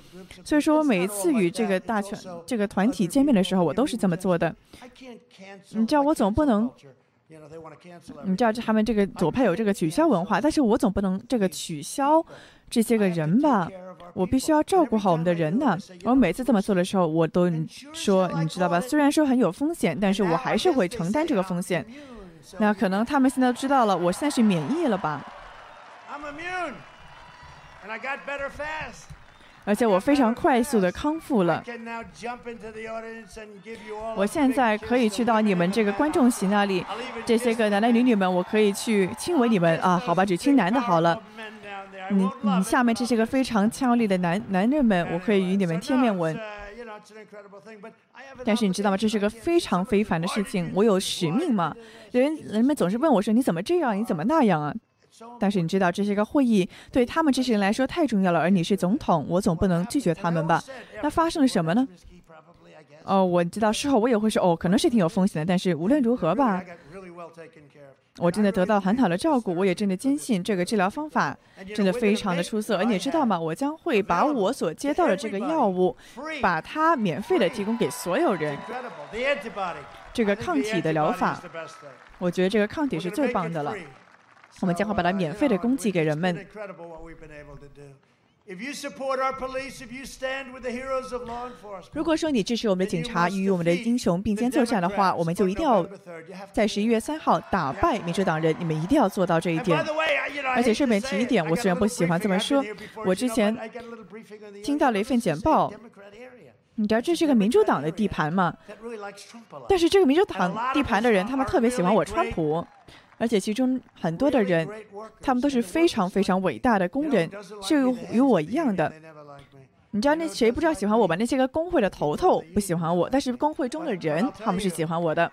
所以说，我每一次与这个大全这个团体见面的时候，我都是这么做的。你知道，我总不能。你知道，他们这个左派有这个取消文化，但是我总不能这个取消这些个人吧？我必须要照顾好我们的人呢。我每次这么做的时候，我都说，你知道吧？虽然说很有风险，但是我还是会承担这个风险。那可能他们现在知道了，我现在是免疫了吧？而且我非常快速的康复了。我现在可以去到你们这个观众席那里，这些个男男女女们，我可以去亲吻你们啊？好吧，只亲男的好了。你你下面这些个非常俏丽的男男人们，我可以与你们贴面吻。但是你知道吗？这是个非常非凡的事情。我有使命嘛？人人们总是问我说：“你怎么这样？你怎么那样啊？”但是你知道这些个会议对他们这些人来说太重要了，而你是总统，我总不能拒绝他们吧？那发生了什么呢？哦，我知道事后我也会说，哦，可能是挺有风险的，但是无论如何吧，我真的得到很好的照顾，我也真的坚信这个治疗方法真的非常的出色。而你知道吗？我将会把我所接到的这个药物，把它免费的提供给所有人。这个抗体的疗法，我觉得这个抗体是最棒的了。我们将会把它免费的供给给人们。如果说你支持我们的警察与我们的英雄并肩作战的话，我们就一定要在十一月三号打败民主党人。你们一定要做到这一点。而且顺便提一点，我虽然不喜欢这么说，我之前听到了一份简报。你知道这是个民主党的地盘吗？但是这个民主党地盘的人，他们特别喜欢我川普。而且其中很多的人，他们都是非常非常伟大的工人，是与我一样的。你知道那谁不知道喜欢我吧？那些个工会的头头不喜欢我，但是工会中的人他们是喜欢我的。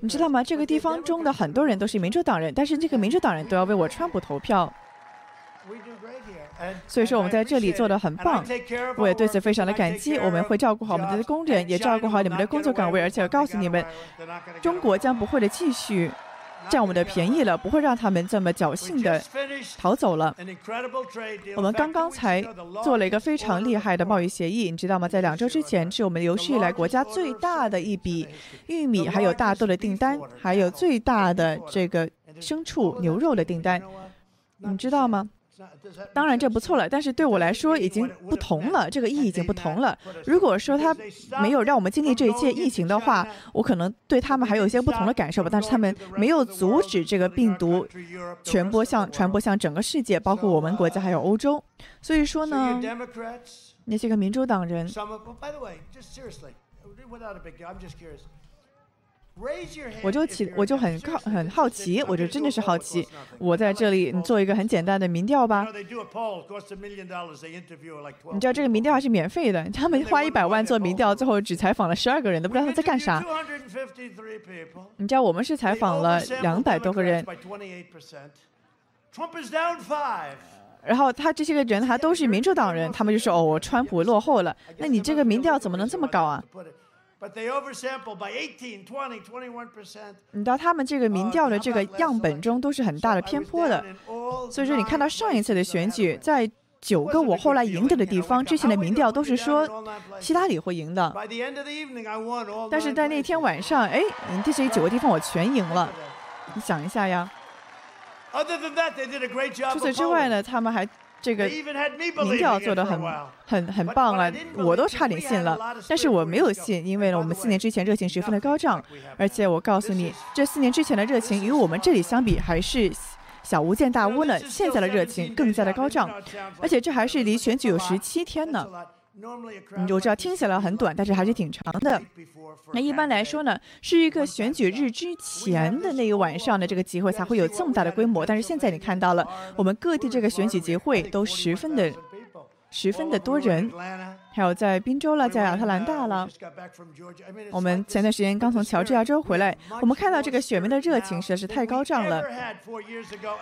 你知道吗？这个地方中的很多人都是民主党人，但是这个民主党人都要为我川普投票。所以说我们在这里做的很棒，我也对此非常的感激。我们会照顾好我们的工人，也照顾好你们的工作岗位，而且告诉你们，中国将不会的继续占我们的便宜了，不会让他们这么侥幸的逃走了。我们刚刚才做了一个非常厉害的贸易协议，你知道吗？在两周之前，是我们有史以来国家最大的一笔玉米还有大豆的订单，还有最大的这个牲畜牛肉的订单，你知道吗？当然这不错了，但是对我来说已经不同了，这个意义已经不同了。如果说他没有让我们经历这一切疫情的话，我可能对他们还有一些不同的感受吧。但是他们没有阻止这个病毒传播向传播向整个世界，包括我们国家还有欧洲。所以说呢，那些个民主党人。我就起，我就很靠很好奇，我就真的是好奇。我在这里，你做一个很简单的民调吧。你知道这个民调还是免费的，他们花一百万做民调，最后只采访了十二个人，都不知道他们在干啥。你知道我们是采访了两百多个人，然后他这些个人还都是民主党人，他们就说哦，川普落后了。那你这个民调怎么能这么高啊？你到他们这个民调的这个样本中都是很大的偏颇的，所以说你看到上一次的选举，在九个我后来赢得的地方，之前的民调都是说希拉里会赢的，但是在那天晚上，哎，这些九个地方我全赢了，你想一下呀。除此之外呢，他们还。这个民调做的很很很棒啊，我都差点信了，但是我没有信，因为呢，我们四年之前热情十分的高涨，而且我告诉你，这四年之前的热情与我们这里相比还是小巫见大巫呢，现在的热情更加的高涨，而且这还是离选举有十七天呢。你就知道听起来很短，但是还是挺长的。那一般来说呢，是一个选举日之前的那一晚上的这个集会才会有这么大的规模。但是现在你看到了，我们各地这个选举集会都十分的。十分的多人，还有在宾州了，在亚特兰大了。我们前段时间刚从乔治亚州回来，我们看到这个选民的热情实在是太高涨了。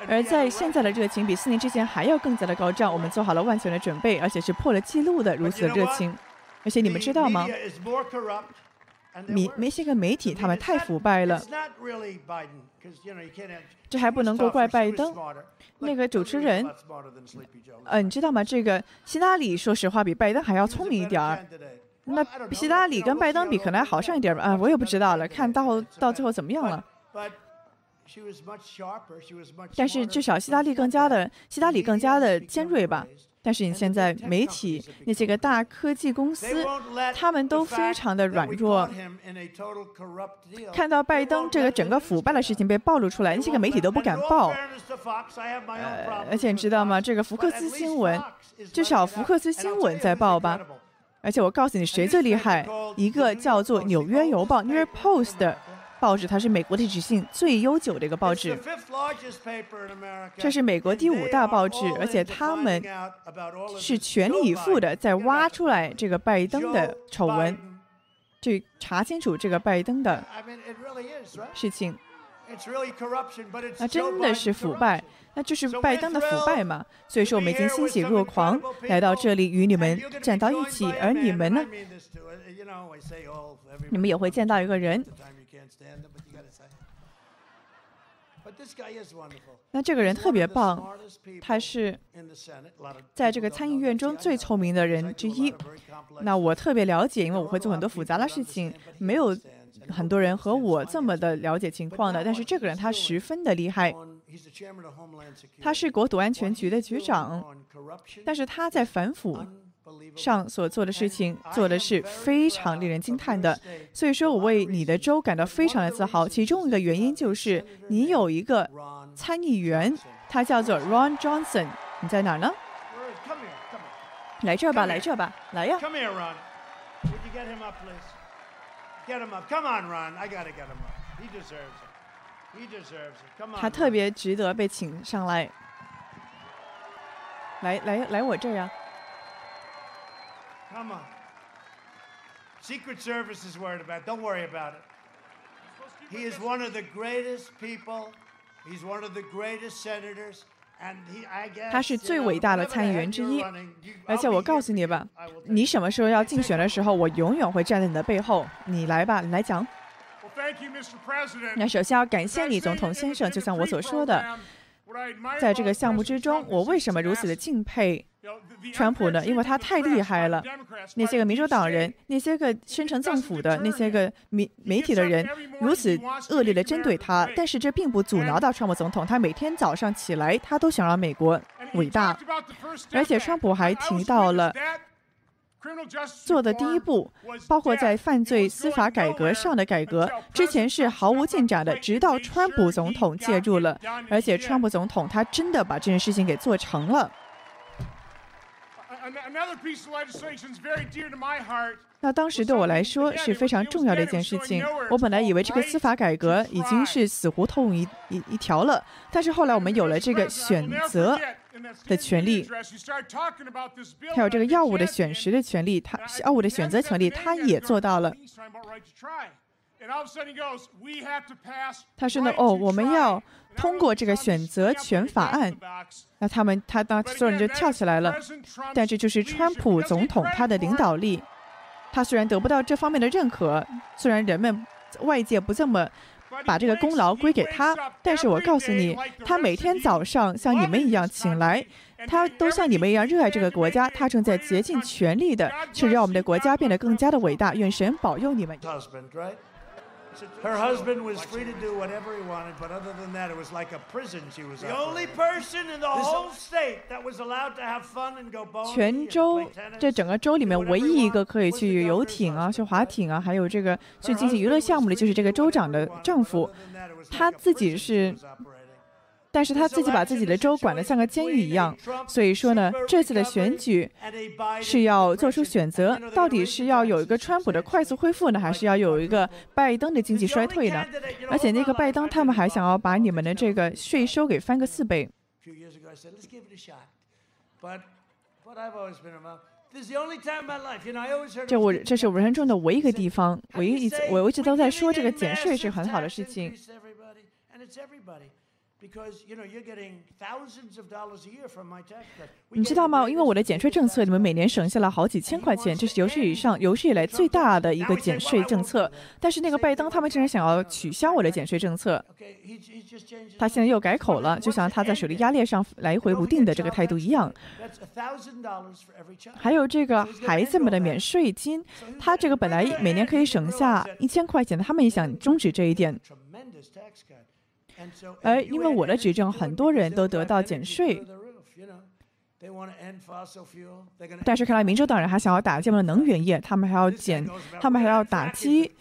而在现在的热情比四年之前还要更加的高涨，我们做好了万全的准备，而且是破了记录的如此的热情。而且你们知道吗？媒那些个媒体他们太腐败了。这还不能够怪拜登。那个主持人，呃，你知道吗？这个希拉里说实话比拜登还要聪明一点儿。那希拉里跟拜登比可能还好上一点吧？啊，我也不知道了，看到到最后怎么样了。但是至少希拉里更加的希拉里更加的尖锐吧。但是你现在媒体那些个大科技公司，他们都非常的软弱。看到拜登这个整个腐败的事情被暴露出来，那些个媒体都不敢报。呃，而且你知道吗？这个福克斯新闻，至少福克斯新闻在报吧。而且我告诉你，谁最厉害？一个叫做《纽约邮报》（New York Post） 的。报纸它是美国历史性最悠久的一个报纸，这是美国第五大报纸，而且他们是全力以赴的在挖出来这个拜登的丑闻，去查清楚这个拜登的事情。那真的是腐败，那就是拜登的腐败嘛？所以说我们已经欣喜若狂来到这里与你们站到一起，而你们呢？你们也会见到一个人。那这个人特别棒，他是在这个参议院中最聪明的人之一。那我特别了解，因为我会做很多复杂的事情，没有很多人和我这么的了解情况的。但是这个人他十分的厉害，他是国土安全局的局长，但是他在反腐。上所做的事情做的是非常令人惊叹的，所以说我为你的州感到非常的自豪。其中一个原因就是你有一个参议员，他叫做 Ron Johnson。你在哪儿呢？来这儿吧，来这儿吧，来呀！他特别值得被请上来。来来来，我这儿呀！Come on. Secret Service is worried about. Don't worry about it. He is one of the greatest people. He's one of the greatest senators. 他是最伟大的参议员之一，而且我告诉你吧，你什么时候要竞选的时候，我永远会站在你的背后。你来吧，你来讲。那首先要感谢你，总统先生。就像我所说的，在这个项目之中，我为什么如此的敬佩？川普呢？因为他太厉害了。那些个民主党人，那些个宣称政府的那些个媒媒体的人，如此恶劣的针对他，但是这并不阻挠到川普总统。他每天早上起来，他都想让美国伟大。而且川普还提到了做的第一步，包括在犯罪司法改革上的改革，之前是毫无进展的，直到川普总统介入了，而且川普总统他真的把这件事情给做成了。那当时对我来说是非常重要的一件事情。我本来以为这个司法改革已经是死胡同一一一条了，但是后来我们有了这个选择的权利，还有这个药物的选食的权利，他药物的选择权利，他也做到了。他说呢，哦，我们要通过这个选择权法案。那他们，他当所有人就跳起来了。但这就是川普总统他的领导力。他虽然得不到这方面的认可，虽然人们外界不这么把这个功劳归给他，但是我告诉你，他每天早上像你们一样醒来，他都像你们一样热爱这个国家，他正在竭尽全力的去让我们的国家变得更加的伟大。愿神保佑你们。Her husband was free to do whatever he wanted, but other than that, it was like a prison she was The only person in the whole state that was allowed to have fun and go bowling. 全州这整个州里面唯一一个可以去游艇啊、去划艇啊，还有这个去进行娱乐项目的，就是这个州长的丈夫，他自己是。但是他自己把自己的州管得像个监狱一样，所以说呢，这次的选举是要做出选择，到底是要有一个川普的快速恢复呢，还是要有一个拜登的经济衰退呢？而且那个拜登他们还想要把你们的这个税收给翻个四倍。这我这是我人生中的唯一一个地方，唯一一次，我一直都在说这个减税是很好的事情。你知道吗？因为我的减税政策，你们每年省下了好几千块钱，这是有史以上有史以来最大的一个减税政策。但是那个拜登他们竟然想要取消我的减税政策，他现在又改口了，就像他在水利压裂上来回不定的这个态度一样。还有这个孩子们的免税金，他这个本来每年可以省下一千块钱的，他们也想终止这一点。而因为我的执政，很多人都得到减税，但是看来民主党人还想要打击我们的能源业，他们还要减，他们还要打击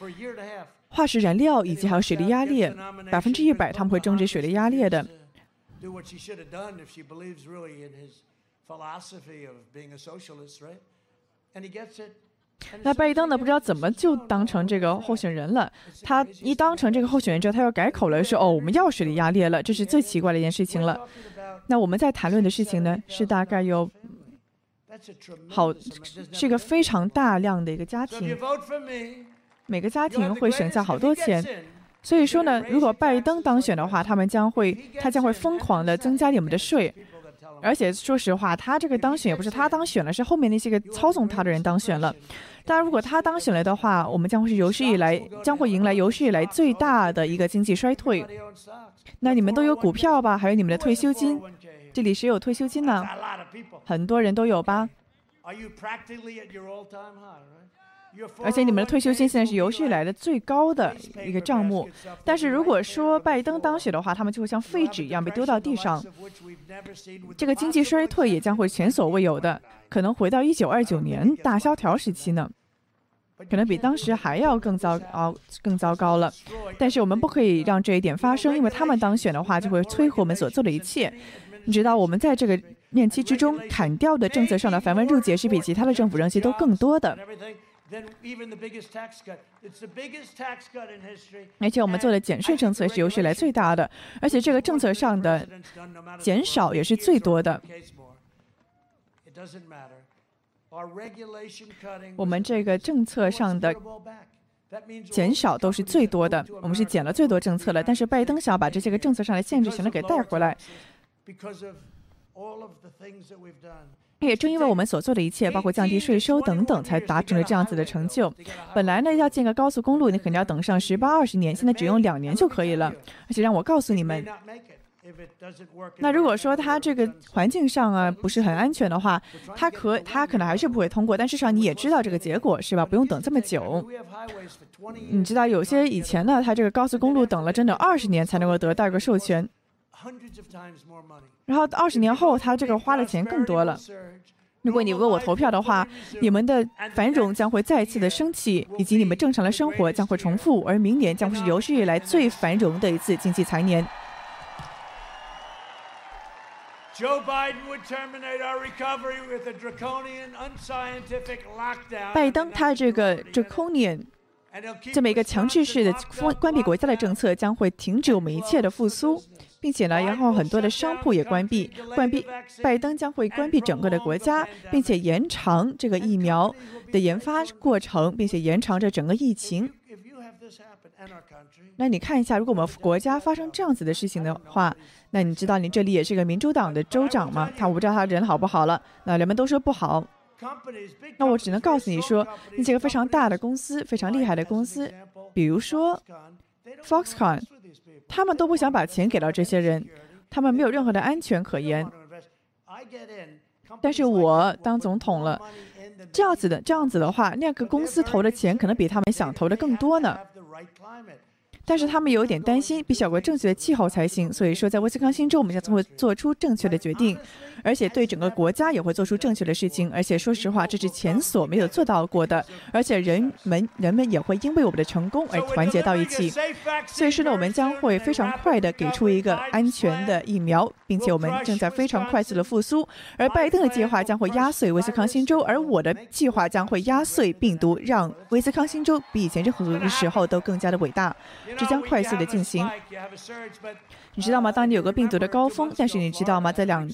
化石燃料以及还有水利压力，百分之一百他们会终止水利压力的。那拜登呢？不知道怎么就当成这个候选人了。他一当成这个候选人之后，他又改口了，说：“哦，我们要水力压裂了。”这是最奇怪的一件事情了。那我们在谈论的事情呢，是大概有好是一个非常大量的一个家庭，每个家庭会省下好多钱。所以说呢，如果拜登当选的话，他们将会他将会疯狂的增加你们的税。而且说实话，他这个当选也不是他当选了，是后面那些个操纵他的人当选了。当然，如果他当选了的话，我们将会是有史以来将会迎来有史以来最大的一个经济衰退。那你们都有股票吧？还有你们的退休金？这里谁有退休金呢？很多人都有吧？而且你们的退休金现在是有史以来的最高的一个账目，但是如果说拜登当选的话，他们就会像废纸一样被丢到地上。这个经济衰退也将会前所未有的，可能回到一九二九年大萧条时期呢，可能比当时还要更糟糕、更糟糕了。但是我们不可以让这一点发生，因为他们当选的话，就会摧毁我们所做的一切。你知道，我们在这个任期之中砍掉的政策上的繁文缛节是比其他的政府任期都更多的。而且我们做的减税政策是有史以来最大的，而且这个政策上的减少也是最多的。我们这个政策上的减少都是最多的，我们是减了最多政策了。但是拜登想要把这些个政策上的限制全都给带回来。也正因为我们所做的一切，包括降低税收等等，才达成了这样子的成就。本来呢，要建个高速公路，你肯定要等上十八二十年，现在只用两年就可以了。而且让我告诉你们，那如果说它这个环境上啊不是很安全的话，它可它可能还是不会通过。但至少你也知道这个结果是吧？不用等这么久。你知道有些以前呢，它这个高速公路等了真的二十年才能够得到一个授权。然后二十年后，他这个花的钱更多了。如果你为我投票的话，你们的繁荣将会再次的升起，以及你们正常的生活将会重复，而明年将会是有史以来最繁荣的一次经济财年。拜登他这个 draconian 这么一个强制式的关关闭国家的政策将会停止我们一切的复苏。并且呢，然后很多的商铺也关闭，关闭。拜登将会关闭整个的国家，并且延长这个疫苗的研发过程，并且延长着整个疫情。那你看一下，如果我们国家发生这样子的事情的话，那你知道你这里也是个民主党的州长吗？他我不知道他人好不好了。那人们都说不好。那我只能告诉你说，那些个非常大的公司，非常厉害的公司，比如说 Foxconn。他们都不想把钱给到这些人，他们没有任何的安全可言。但是我当总统了，这样子的这样子的话，那个公司投的钱可能比他们想投的更多呢。但是他们有点担心，必须有个正确的气候才行。所以说，在威斯康星州，我们将会做出正确的决定，而且对整个国家也会做出正确的事情。而且说实话，这是前所没有做到过的。而且人们人们也会因为我们的成功而团结到一起。所以说呢，我们将会非常快的给出一个安全的疫苗，并且我们正在非常快速的复苏。而拜登的计划将会压碎威斯康星州，而我的计划将会压碎病毒，让威斯康星州比以前任何时候都更加的伟大。即将快速的进行，你知道吗？当你有个病毒的高峰，但是你知道吗？在两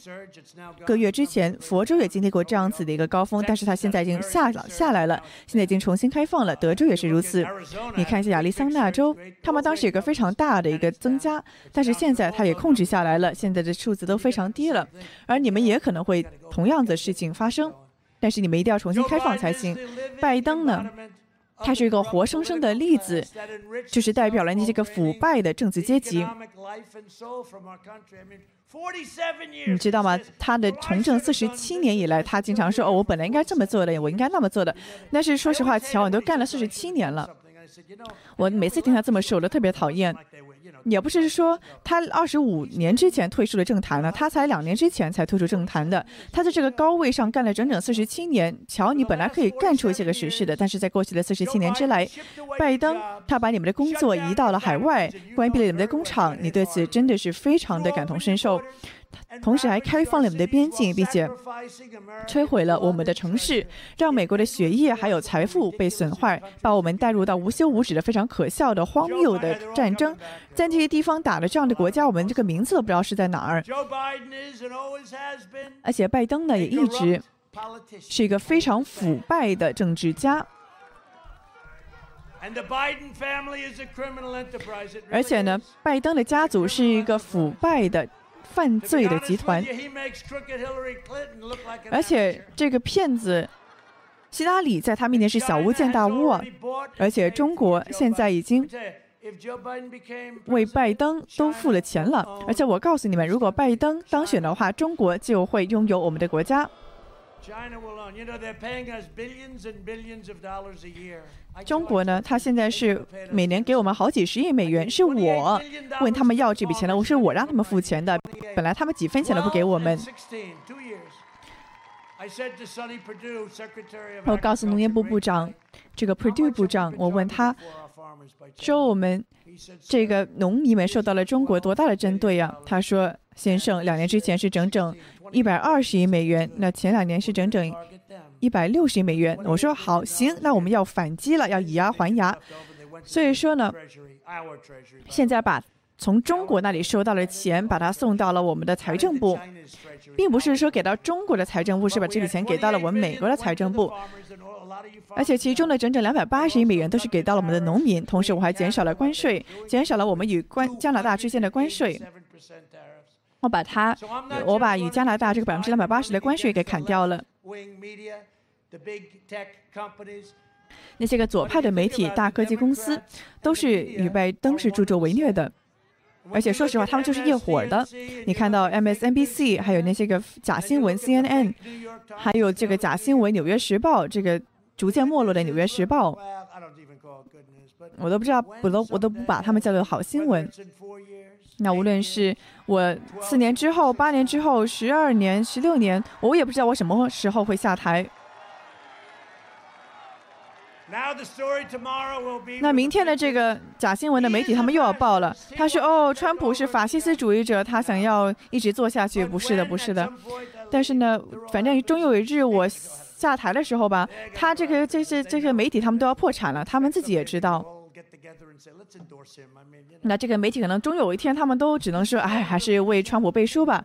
个月之前，佛州也经历过这样子的一个高峰，但是它现在已经下了下来了，现在已经重新开放了。德州也是如此。你看一下亚利桑那州，他们当时有个非常大的一个增加，但是现在它也控制下来了，现在的数字都非常低了。而你们也可能会同样的事情发生，但是你们一定要重新开放才行。拜登呢？它是一个活生生的例子，就是代表了你这个腐败的政治阶级。你知道吗？他的从政四十七年以来，他经常说：“哦，我本来应该这么做的，我应该那么做的。”但是说实话，乔，你都干了四十七年了。我每次听他这么说，我都特别讨厌。也不是说他二十五年之前退出了政坛了，他才两年之前才退出政坛的。他在这个高位上干了整整四十七年。瞧，你本来可以干出一些个实事的，但是在过去的四十七年之来，拜登他把你们的工作移到了海外，关闭了你们的工厂，你对此真的是非常的感同身受。同时还开放了我们的边境，并且摧毁了我们的城市，让美国的血液还有财富被损坏，把我们带入到无休无止的非常可笑的荒谬的战争，在这些地方打了这样的国家，我们这个名字都不知道是在哪儿。而且拜登呢，也一直是一个非常腐败的政治家。而且呢，拜登的家族是一个腐败的。犯罪的集团，而且这个骗子希拉里在他面前是小巫见大巫啊！而且中国现在已经为拜登都付了钱了，而且我告诉你们，如果拜登当选的话，中国就会拥有我们的国家。中国呢？他现在是每年给我们好几十亿美元，是我问他们要这笔钱的，我是我让他们付钱的。本来他们几分钱都不给我们。我告诉农业部部长，这个 Purdue 部长，我问他，说我们这个农民们受到了中国多大的针对呀？他说，先生，两年之前是整整一百二十亿美元，那前两年是整整。一百六十亿美元，我说好行，那我们要反击了，要以牙还牙。所以说呢，现在把从中国那里收到的钱，把它送到了我们的财政部，并不是说给到中国的财政部，是把这笔钱给到了我们美国的财政部。而且其中的整整两百八十亿美元都是给到了我们的农民，同时我还减少了关税，减少了我们与关加拿大之间的关税。我把它，我把与加拿大这个百分之两百八十的关税给砍掉了。那些个左派的媒体、大科技公司，都是与拜登是助纣为虐的。而且说实话，他们就是一伙的。你看到 MSNBC，还有那些个假新闻 CNN，还有这个假新闻《纽约时报》，这个逐渐没落的《纽约时报》，我都不知道，我都我都不把他们叫做好新闻。那无论是我四年之后、八年之后、十二年、十六年，我也不知道我什么时候会下台。那明天的这个假新闻的媒体，他们又要报了。他说：“哦，川普是法西斯主义者，他想要一直做下去。”不是的，不是的。但是呢，反正终有一日我下台的时候吧，他这个这些这些媒体他们都要破产了，他们自己也知道。那这个媒体可能终有一天，他们都只能说：“哎，还是为川普背书吧。”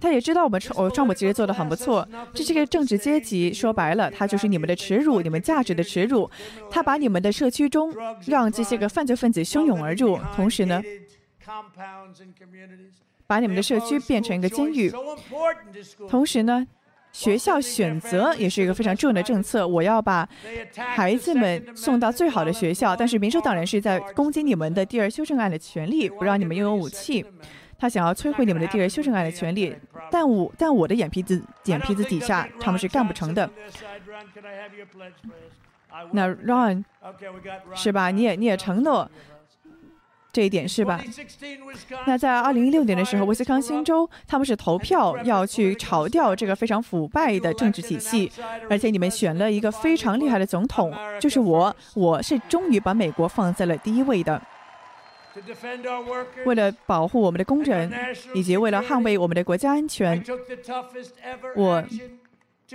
他也知道我们川我川普其实做的很不错，这是个政治阶级，说白了，他就是你们的耻辱，你们价值的耻辱。他把你们的社区中让这些个犯罪分子汹涌而入，同时呢，把你们的社区变成一个监狱。同时呢，学校选择也是一个非常重要的政策。我要把孩子们送到最好的学校，但是民主党人是在攻击你们的第二修正案的权利，不让你们拥有武器。他想要摧毁你们的第二修正案的权利，但我但我的眼皮子眼皮子底下他们是干不成的。那 Ron 是吧？你也你也承诺这一点是吧？那在二零一六年的时候，威斯康星州他们是投票要去炒掉这个非常腐败的政治体系，而且你们选了一个非常厉害的总统，就是我，我是终于把美国放在了第一位的。为了保护我们的工人，以及为了捍卫我们的国家安全，我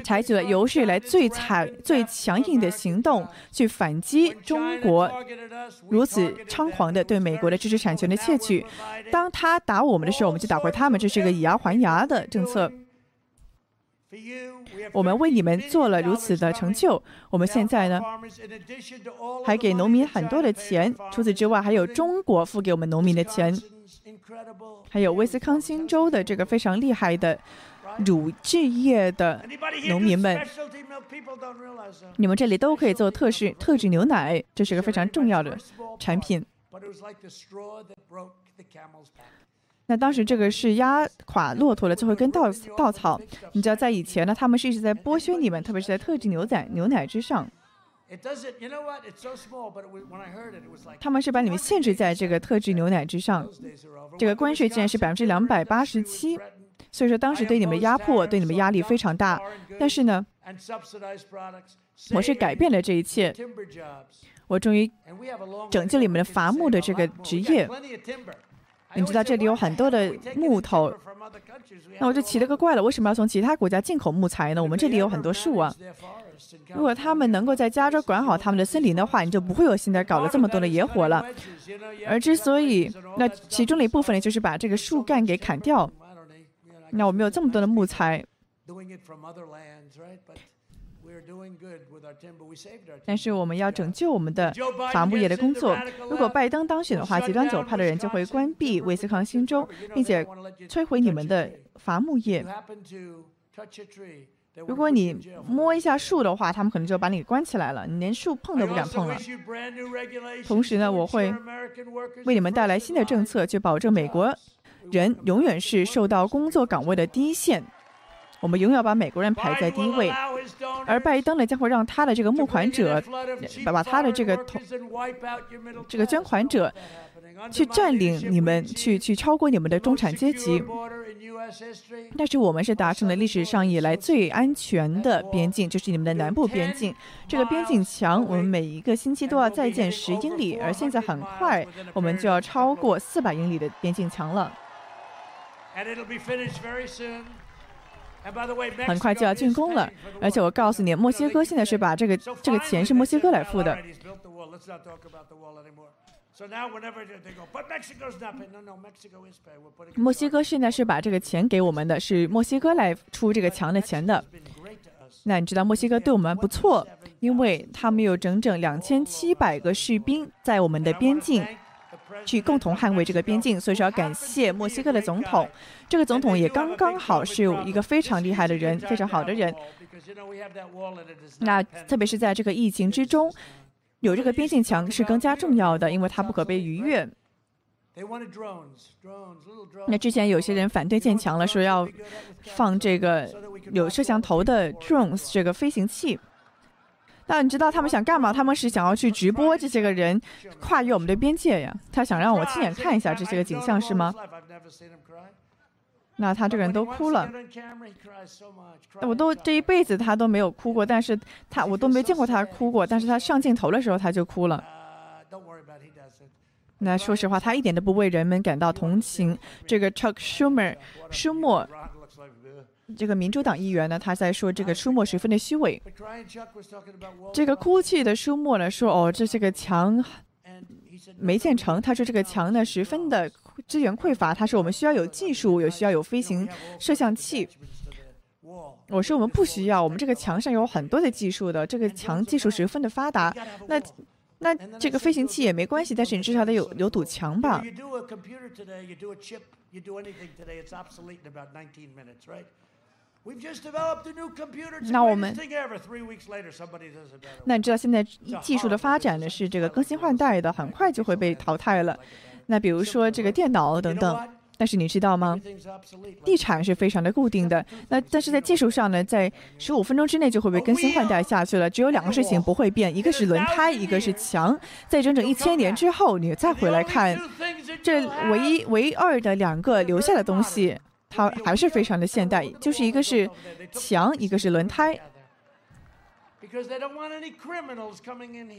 采取了有史以来最惨、最强硬的行动，去反击中国如此猖狂的对美国的知识产权的窃取。当他打我们的时候，我们就打回他们，这是一个以牙还牙的政策。我们为你们做了如此的成就，我们现在呢，还给农民很多的钱。除此之外，还有中国付给我们农民的钱，还有威斯康星州的这个非常厉害的乳制业的农民们，你们这里都可以做特制特制牛奶，这是个非常重要的产品。那当时这个是压垮骆驼的最后一根稻稻草。你知道，在以前呢，他们是一直在剥削你们，特别是在特制牛奶牛奶之上。他们是把你们限制在这个特制牛奶之上。这个关税竟然是百分之两百八十七，所以说当时对你们压迫，对你们压力非常大。但是呢，我是改变了这一切，我终于拯救你们的伐木的这个职业。你知道这里有很多的木头，那我就奇了个怪了，为什么要从其他国家进口木材呢？我们这里有很多树啊。如果他们能够在加州管好他们的森林的话，你就不会有现在搞了这么多的野火了。而之所以，那其中的一部分呢，就是把这个树干给砍掉。那我们有这么多的木材。但是我们要拯救我们的伐木业的工作。如果拜登当选的话，极端左派的人就会关闭威斯康星州，并且摧毁你们的伐木业。如果你摸一下树的话，他们可能就把你关起来了，你连树碰都不敢碰了。同时呢，我会为你们带来新的政策，去保证美国人永远是受到工作岗位的第一线。我们永远把美国人排在第一位，而拜登呢将会让他的这个募款者，把把他的这个同这个捐款者去占领你们，去去超过你们的中产阶级。但是我们是达成了历史上以来最安全的边境，就是你们的南部边境。这个边境墙，我们每一个星期都要再建十英里，而现在很快我们就要超过四百英里的边境墙了。很快就要竣工了，而且我告诉你，墨西哥现在是把这个这个钱是墨西哥来付的。墨西哥现在是把这个钱给我们的，是墨西哥来出这个墙的钱的。那你知道墨西哥对我们不错，因为他们有整整两千七百个士兵在我们的边境。去共同捍卫这个边境，所以说要感谢墨西哥的总统。这个总统也刚刚好是有一个非常厉害的人，非常好的人。那特别是在这个疫情之中，有这个边境墙是更加重要的，因为它不可被逾越。那之前有些人反对建墙了，说要放这个有摄像头的 drones 这个飞行器。那你知道他们想干嘛？他们是想要去直播这些个人跨越我们的边界呀。他想让我亲眼看一下这些个景象，是吗？那他这个人都哭了。我都这一辈子他都没有哭过，但是他我都没见过他哭过，但是他上镜头的时候他就哭了。那说实话，他一点都不为人们感到同情。这个 Chuck Schumer，舒默，这个民主党议员呢，他在说这个舒默十分的虚伪。这个哭泣的舒默呢说：“哦，这是个墙没建成。”他说这个墙呢十分的资源匮乏。他说我们需要有技术，有需要有飞行摄像器。我说我们不需要，我们这个墙上有很多的技术的，这个墙技术十分的发达。那。那这个飞行器也没关系，但是你至少得有有堵墙吧。那我们，那你知道现在技术的发展呢是这个更新换代的，很快就会被淘汰了。那比如说这个电脑等等。但是你知道吗？地产是非常的固定的。那但是在技术上呢，在十五分钟之内就会被更新换代下去了。只有两个事情不会变，一个是轮胎，一个是墙。在整整一千年之后，你再回来看，这唯一唯二的两个留下的东西，它还是非常的现代，就是一个是墙，一个是轮胎。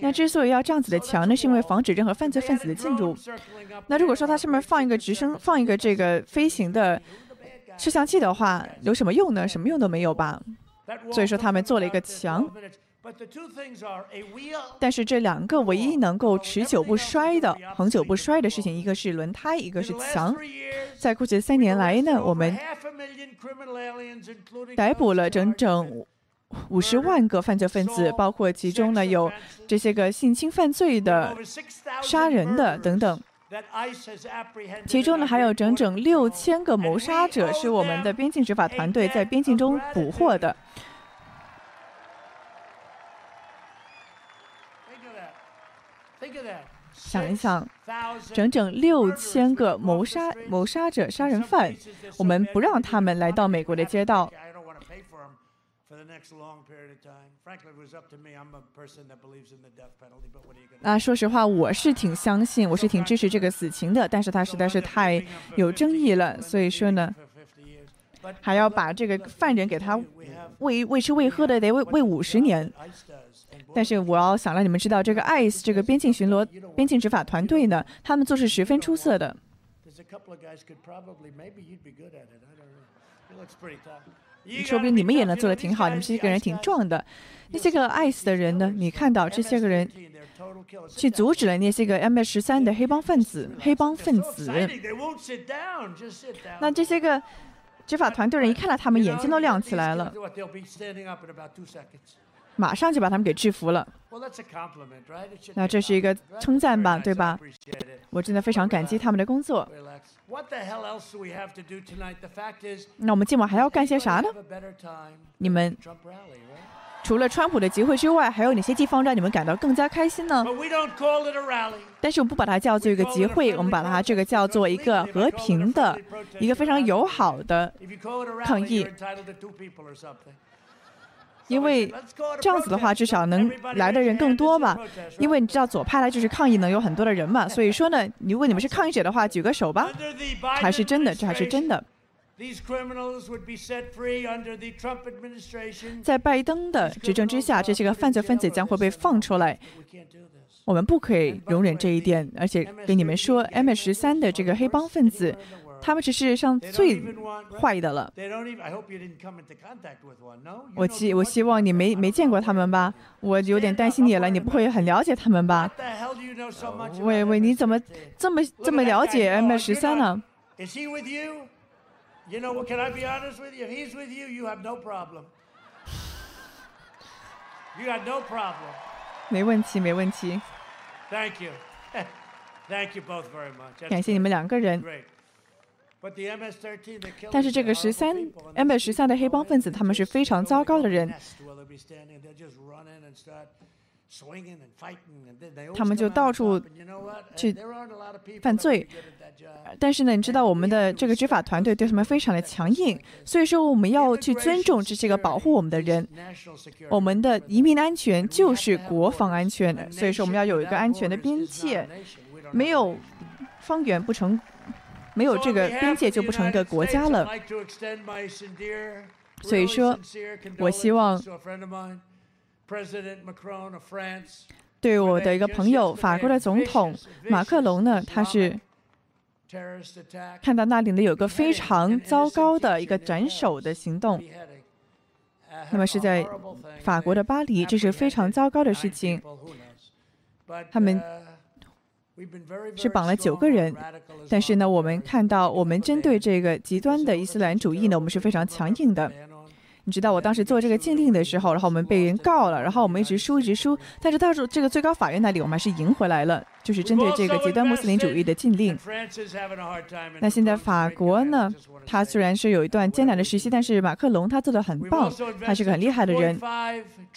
那之所以要这样子的墙呢，是因为防止任何犯罪分子的进入。那如果说它上面放一个直升，放一个这个飞行的摄像器的话，有什么用呢？什么用都没有吧。所以说他们做了一个墙。但是这两个唯一能够持久不衰的、恒久不衰的事情，一个是轮胎，一个是墙。在过去三年来呢，我们逮捕了整整。五十万个犯罪分子，包括其中呢有这些个性侵犯罪的、杀人的等等。其中呢还有整整六千个谋杀者，是我们的边境执法团队在边境中捕获的。想一想，整整六千个谋杀谋杀者、杀人犯，我们不让他们来到美国的街道。那，说实话，我是挺相信，我是挺支持这个死刑的，但是他实在是太有争议了，所以说呢，还要把这个犯人给他喂喂吃喂喝的，得喂喂五十年。但是我要想让你们知道，这个 ICE 这个边境巡逻、边境执法团队呢，他们做事十分出色的。说不定你们也能做的挺好，你们这些个人挺壮的。那些个 ICE 的人呢？你看到这些个人去阻止了那些个 MS 十三的黑帮分子，黑帮分子。那这些个执法团队人一看到他们，眼睛都亮起来了。马上就把他们给制服了。那这是一个称赞吧，对吧？我真的非常感激他们的工作。那我们今晚还要干些啥呢？你们除了川普的集会之外，还有哪些地方让你们感到更加开心呢？但是我们不把它叫做一个集会，我们把它这个叫做一个和平的、一个非常友好的抗议。因为这样子的话，至少能来的人更多嘛。因为你知道左派来就是抗议，能有很多的人嘛。所以说呢，如果你们是抗议者的话，举个手吧。还是真的，这还是真的。在拜登的执政之下，这些个犯罪分子将会被放出来。我们不可以容忍这一点，而且跟你们说，M 十三的这个黑帮分子。他们是世界上最坏的了。我希我希望你没没见过他们吧？我有点担心你了，你不会很了解他们吧？喂喂，你怎么这么这么了解 M 十三呢？没问题，没问题。Thank you, thank you both very much. 感谢你们两个人。但是这个十三 M 十三的黑帮分子，他们是非常糟糕的人。他们就到处去犯罪。但是呢，你知道我们的这个执法团队对他们非常的强硬，所以说我们要去尊重这些个保护我们的人。我们的移民安全就是国防安全，所以说我们要有一个安全的边界，没有方圆不成。没有这个边界就不成一个国家了。所以说，我希望对我的一个朋友，法国的总统马克龙呢，他是看到那里呢有个非常糟糕的一个斩首的行动，那么是在法国的巴黎，这是非常糟糕的事情。他们是绑了九个人，但是呢，我们看到我们针对这个极端的伊斯兰主义呢，我们是非常强硬的。你知道我当时做这个禁令的时候，然后我们被人告了，然后我们一直输一直输，但是到时候这个最高法院那里我们还是赢回来了，就是针对这个极端穆斯林主义的禁令。那现在法国呢，他虽然是有一段艰难的时期，但是马克龙他做的很棒，他是个很厉害的人，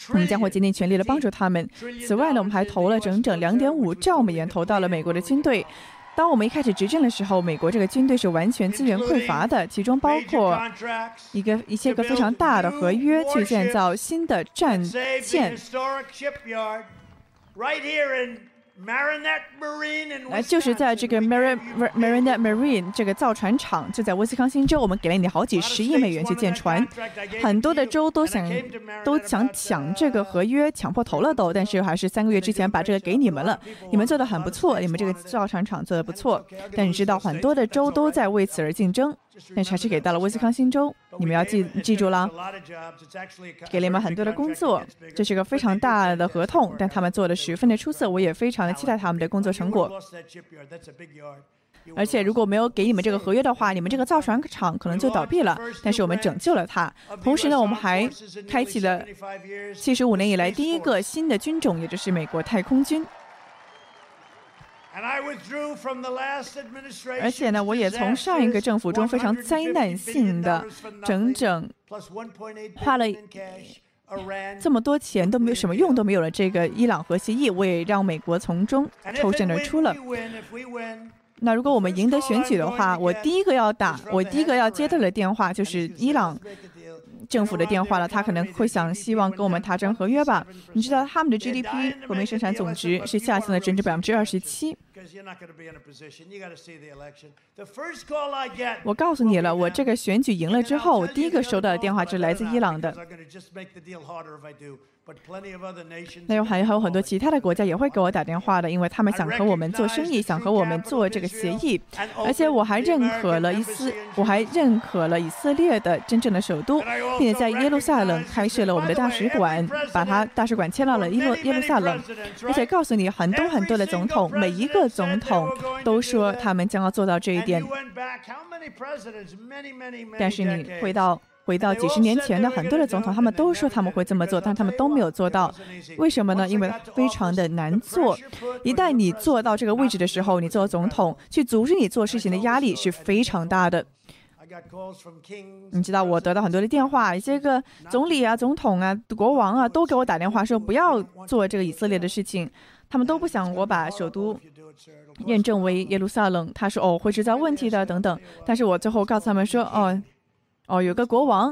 我们将会竭尽全力的帮助他们。此外呢，我们还投了整整两点五兆美元投到了美国的军队。当我们一开始执政的时候，美国这个军队是完全资源匮乏的，其中包括一个一些个非常大的合约，去建造新的战舰。呃，就是在这个 Marin Marinette Marine 这个造船厂，就在威斯康星州，我们给了你好几十亿美元去建船，很多的州都想都想抢这个合约，抢破头了都，但是还是三个月之前把这个给你们了，你们做的很不错，你们这个造船厂做的不错，但你知道很多的州都在为此而竞争。但是还是给到了威斯康星州，你们要记记住了，给了你们很多的工作，这是个非常大的合同，但他们做的十分的出色，我也非常的期待他们的工作成果。而且如果没有给你们这个合约的话，你们这个造船厂可能就倒闭了。但是我们拯救了它，同时呢，我们还开启了七十五年以来第一个新的军种，也就是美国太空军。而且呢，我也从上一个政府中非常灾难性的整整花了这么多钱都没有什么用都没有了这个伊朗核协议，我也让美国从中抽身而出了。那如果我们赢得选举的话，我第一个要打，我第一个要接到的电话就是伊朗。政府的电话了，他可能会想希望跟我们达成合约吧？你知道他们的 GDP 国民生产总值是下降了整整百分之二十七。我告诉你了，我这个选举赢了之后，我第一个收到的电话就是来自伊朗的。那有还还有很多其他的国家也会给我打电话的，因为他们想和我们做生意，想和我们做这个协议。而且我还认可了伊斯，我还认可了以色列的真正的首都，并且在耶路撒冷开设了我们的大使馆，把它大使馆迁到了耶路耶路撒冷。而且告诉你，很多很多的总统，每一个总统都说他们将要做到这一点。但是你回到。回到几十年前的很多的总统，他们都说他们会这么做，但他们都没有做到。为什么呢？因为非常的难做。一旦你做到这个位置的时候，你做总统去阻止你做事情的压力是非常大的。你知道，我得到很多的电话，一些个总理啊、总统啊、国王啊，都给我打电话说不要做这个以色列的事情，他们都不想我把首都认证为耶路撒冷。他说哦，会制造问题的等等。但是我最后告诉他们说哦。哦，有个国王，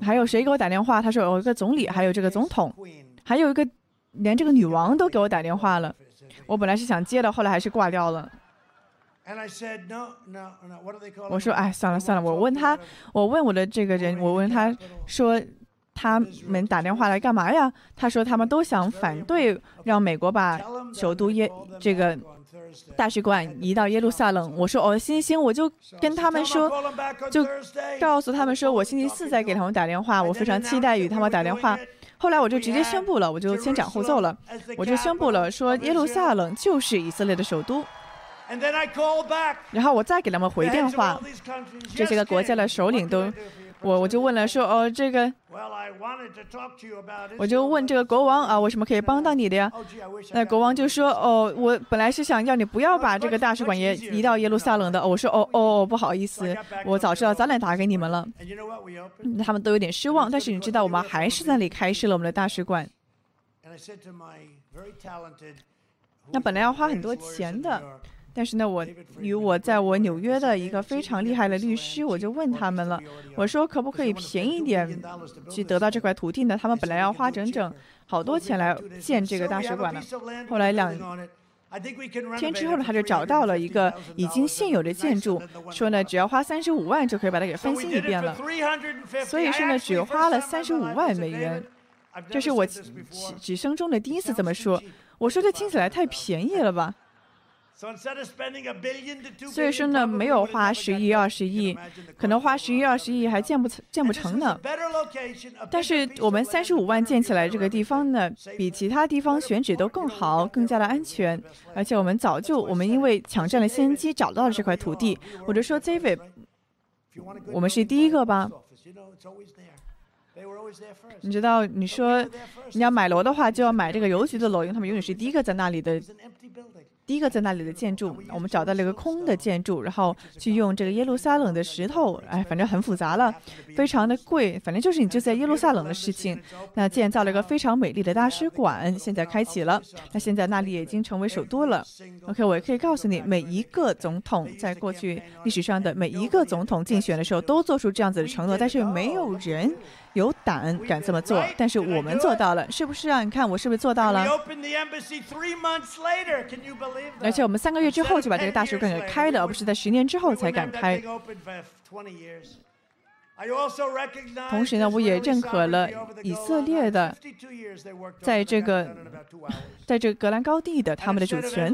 还有谁给我打电话？他说有一个总理，还有这个总统，还有一个连这个女王都给我打电话了。我本来是想接的，后来还是挂掉了。我说哎，算了算了。我问他，我问我的这个人，我问他说他们打电话来干嘛呀？他说他们都想反对让美国把首都耶这个。大使馆移到耶路撒冷，我说哦，行行，我就跟他们说，就告诉他们说我星期四再给他们打电话，我非常期待与他们打电话。后来我就直接宣布了，我就先斩后奏了，我就宣布了说耶路撒冷就是以色列的首都。然后我再给他们回电话，这些个国家的首领都。我我就问了说哦这个，我就问这个国王啊，为什么可以帮到你的呀？那国王就说哦，我本来是想要你不要把这个大使馆也移到耶路撒冷的。我说哦哦，不好意思，我早知道早点打给你们了。他们都有点失望，但是你知道，我们还是在那里开设了我们的大使馆。那本来要花很多钱的。但是呢，我与我在我纽约的一个非常厉害的律师，我就问他们了，我说可不可以便宜点去得到这块土地呢？他们本来要花整整好多钱来建这个大使馆呢。后来两天之后呢，他就找到了一个已经现有的建筑，说呢，只要花三十五万就可以把它给翻新一遍了。所以说呢，只花了三十五万美元。这是我几生中的第一次这么说。我说这听起来太便宜了吧？所以说呢，没有花十亿、二十亿，可能花十亿、二十亿还建不成、建不成呢。但是我们三十五万建起来这个地方呢，比其他地方选址都更好，更加的安全。而且我们早就，我们因为抢占了先机，找到了这块土地。我就说，David，我们是第一个吧？你知道，你说你要买楼的话，就要买这个邮局的楼，因为他们永远是第一个在那里的。第一个在那里的建筑，我们找到了一个空的建筑，然后去用这个耶路撒冷的石头，哎，反正很复杂了，非常的贵，反正就是你就在耶路撒冷的事情。那建造了一个非常美丽的大使馆，现在开启了。那现在那里已经成为首都了。OK，我也可以告诉你，每一个总统在过去历史上的每一个总统竞选的时候都做出这样子的承诺，但是没有人。有胆敢这么做，但是我们做到了，是不是啊？你看我是不是做到了？而且我们三个月之后就把这个大使馆给开了，而不是在十年之后才敢开。同时呢，我也认可了以色列的，在这个，在这个格兰高地的他们的主权。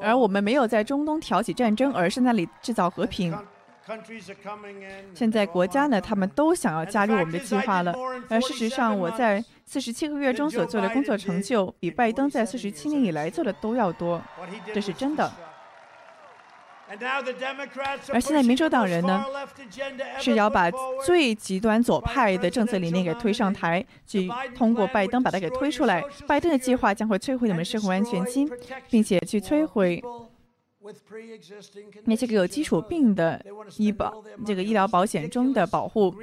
而我们没有在中东挑起战争，而是那里制造和平。现在国家呢，他们都想要加入我们的计划了。而事实上，我在四十七个月中所做的工作成就，比拜登在四十七年以来做的都要多，这是真的。而现在民主党人呢，是要把最极端左派的政策理念给推上台，去通过拜登把它给推出来。拜登的计划将会摧毁你们社会安全金，并且去摧毁。那些个有基础病的医保，这个医疗保险中的保护，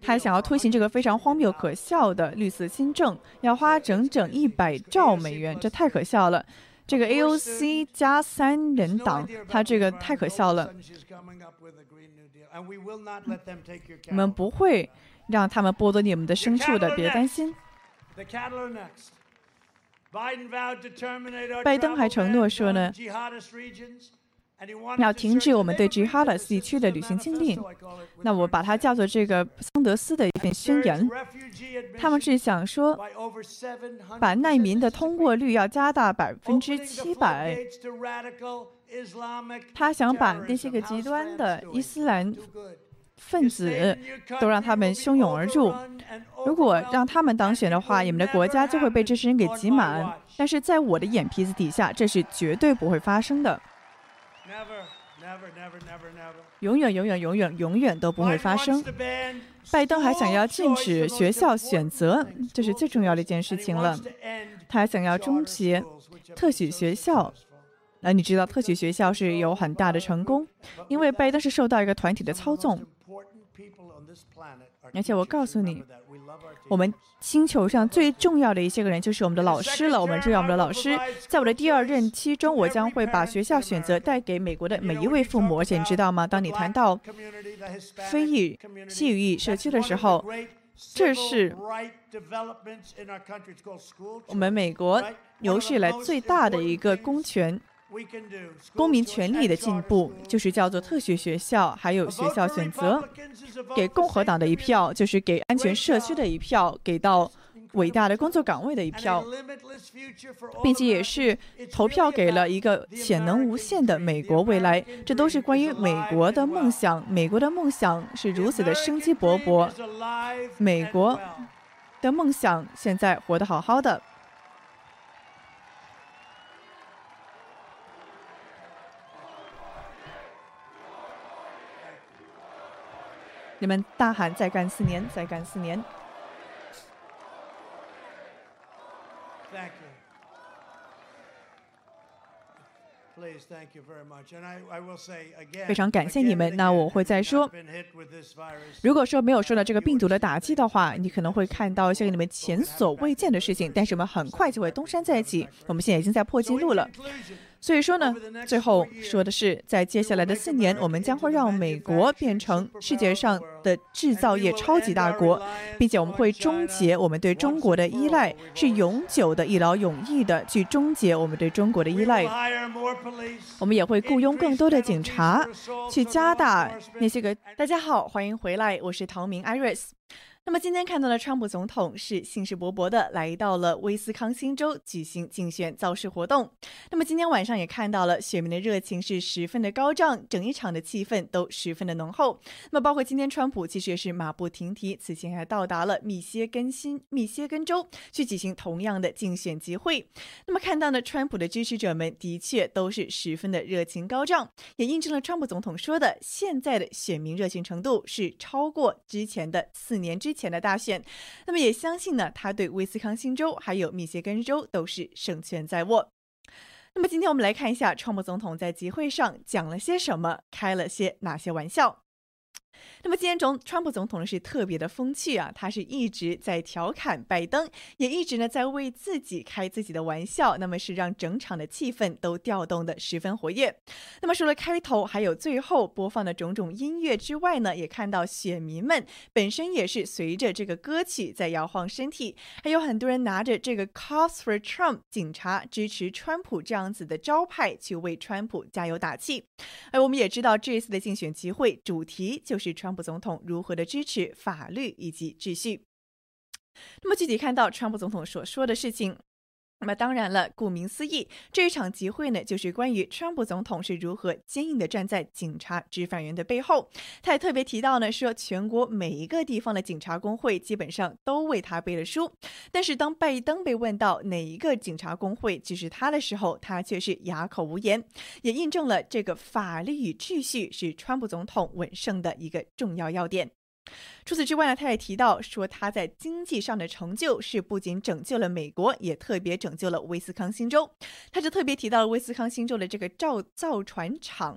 他想要推行这个非常荒谬可笑的绿色新政，要花整整一百兆美元，这太可笑了。这个 AOC 加三人党，他这个太可笑了。我 们不会让他们剥夺你们的牲畜的，别担心。拜登还承诺说呢，要停止我们对 Jihadist 地区的旅行禁令。那我把它叫做这个桑德斯的一份宣言。他们是想说，把难民的通过率要加大百分之七百。他想把那些个极端的伊斯兰。分子都让他们汹涌而入。如果让他们当选的话，你们的国家就会被这些人给挤满。但是在我的眼皮子底下，这是绝对不会发生的。永远、永远、永远、永远都不会发生。拜登还想要禁止学校选择，这是最重要的一件事情了。他还想要终结特许学校。那你知道特许学校是有很大的成功，因为拜登是受到一个团体的操纵。而且我告诉你，我们星球上最重要的一些个人就是我们的老师了。我们重要我们的老师，在我的第二任期中，我将会把学校选择带给美国的每一位父母。而且你知道吗？当你谈到非裔、西语裔社区的时候，这是我们美国有史以来最大的一个公权。公民权利的进步就是叫做特许学校，还有学校选择。给共和党的一票就是给安全社区的一票，给到伟大的工作岗位的一票，并且也是投票给了一个潜能无限的美国未来。这都是关于美国的梦想。美国的梦想是如此的生机勃勃，美国的梦想现在活得好好的。你们大喊“再干四年，再干四年”。非常感谢你们。那我会再说，如果说没有受到这个病毒的打击的话，你可能会看到一些你们前所未见的事情。但是我们很快就会东山再起。我们现在已经在破纪录了。所以说呢，最后说的是，在接下来的四年，我们将会让美国变成世界上的制造业超级大国，并且我们会终结我们对中国的依赖，是永久的、一劳永逸的去终结我们对中国的依赖。我们也会雇佣更多的警察，去加大那些个。大家好，欢迎回来，我是陶明 Iris。那么今天看到的川普总统是兴致勃勃的来到了威斯康星州举行竞选造势活动。那么今天晚上也看到了选民的热情是十分的高涨，整一场的气氛都十分的浓厚。那么包括今天川普其实也是马不停蹄，此前还到达了密歇根新密歇根州去举行同样的竞选集会。那么看到呢，川普的支持者们的确都是十分的热情高涨，也印证了川普总统说的，现在的选民热情程度是超过之前的四年之。前的大选，那么也相信呢，他对威斯康星州还有密歇根州都是胜券在握。那么今天我们来看一下，川普总统在集会上讲了些什么，开了些哪些玩笑。那么今天总川普总统呢是特别的风趣啊，他是一直在调侃拜登，也一直呢在为自己开自己的玩笑，那么是让整场的气氛都调动的十分活跃。那么除了开头还有最后播放的种种音乐之外呢，也看到选民们本身也是随着这个歌曲在摇晃身体，还有很多人拿着这个 “Cops for Trump” 警察支持川普这样子的招牌去为川普加油打气。而我们也知道这一次的竞选集会主题就是川。普总统如何的支持法律以及秩序？那么具体看到川普总统所说的事情。那么当然了，顾名思义，这场集会呢，就是关于川普总统是如何坚硬的站在警察执法员的背后。他也特别提到呢，说全国每一个地方的警察工会基本上都为他背了书。但是当拜登被问到哪一个警察工会支持他的时候，他却是哑口无言，也印证了这个法律与秩序是川普总统稳胜的一个重要要点。除此之外呢，他也提到说，他在经济上的成就是不仅拯救了美国，也特别拯救了威斯康星州。他就特别提到了威斯康星州的这个造造船厂，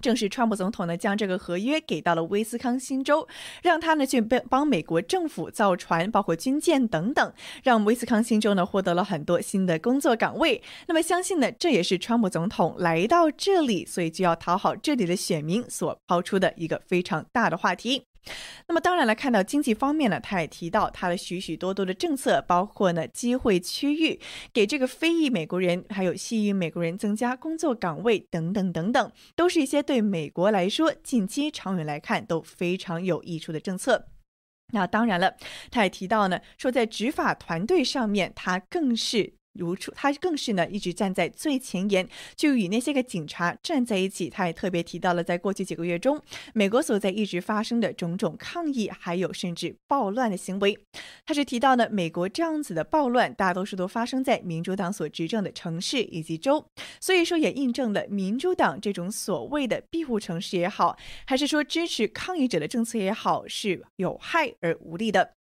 正是川普总统呢将这个合约给到了威斯康星州，让他呢去帮帮美国政府造船，包括军舰等等，让威斯康星州呢获得了很多新的工作岗位。那么相信呢，这也是川普总统来到这里，所以就要讨好这里的选民所抛出的一个非常大的话题。那么当然了，看到经济方面呢，他也提到他的许许多多的政策，包括呢机会区域，给这个非裔美国人还有西裔美国人增加工作岗位等等等等，都是一些对美国来说近期长远来看都非常有益处的政策。那当然了，他也提到呢，说在执法团队上面，他更是。如初，他更是呢一直站在最前沿，就与那些个警察站在一起。他也特别提到了，在过去几个月中，美国所在一直发生的种种抗议，还有甚至暴乱的行为。他是提到呢，美国这样子的暴乱，大多数都发生在民主党所执政的城市以及州，所以说也印证了民主党这种所谓的庇护城市也好，还是说支持抗议者的政策也好，是有害而无利的。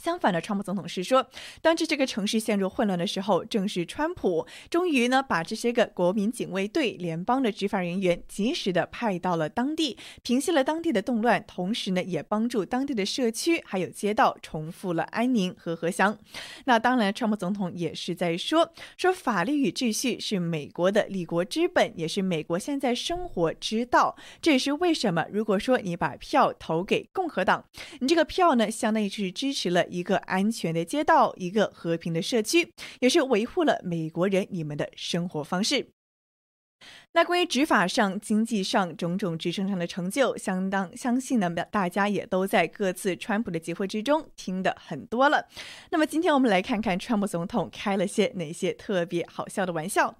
相反的，川普总统是说，当这这个城市陷入混乱的时候，正是川普终于呢把这些个国民警卫队、联邦的执法人员及时的派到了当地，平息了当地的动乱，同时呢也帮助当地的社区还有街道重复了安宁和和祥。那当然，川普总统也是在说，说法律与秩序是美国的立国之本，也是美国现在生活之道。这也是为什么，如果说你把票投给共和党，你这个票呢，相当于是支持了。一个安全的街道，一个和平的社区，也是维护了美国人你们的生活方式。那关于执法上、经济上种种支撑上的成就，相当相信呢，大家也都在各自川普的集会之中听的很多了。那么今天我们来看看川普总统开了些哪些特别好笑的玩笑。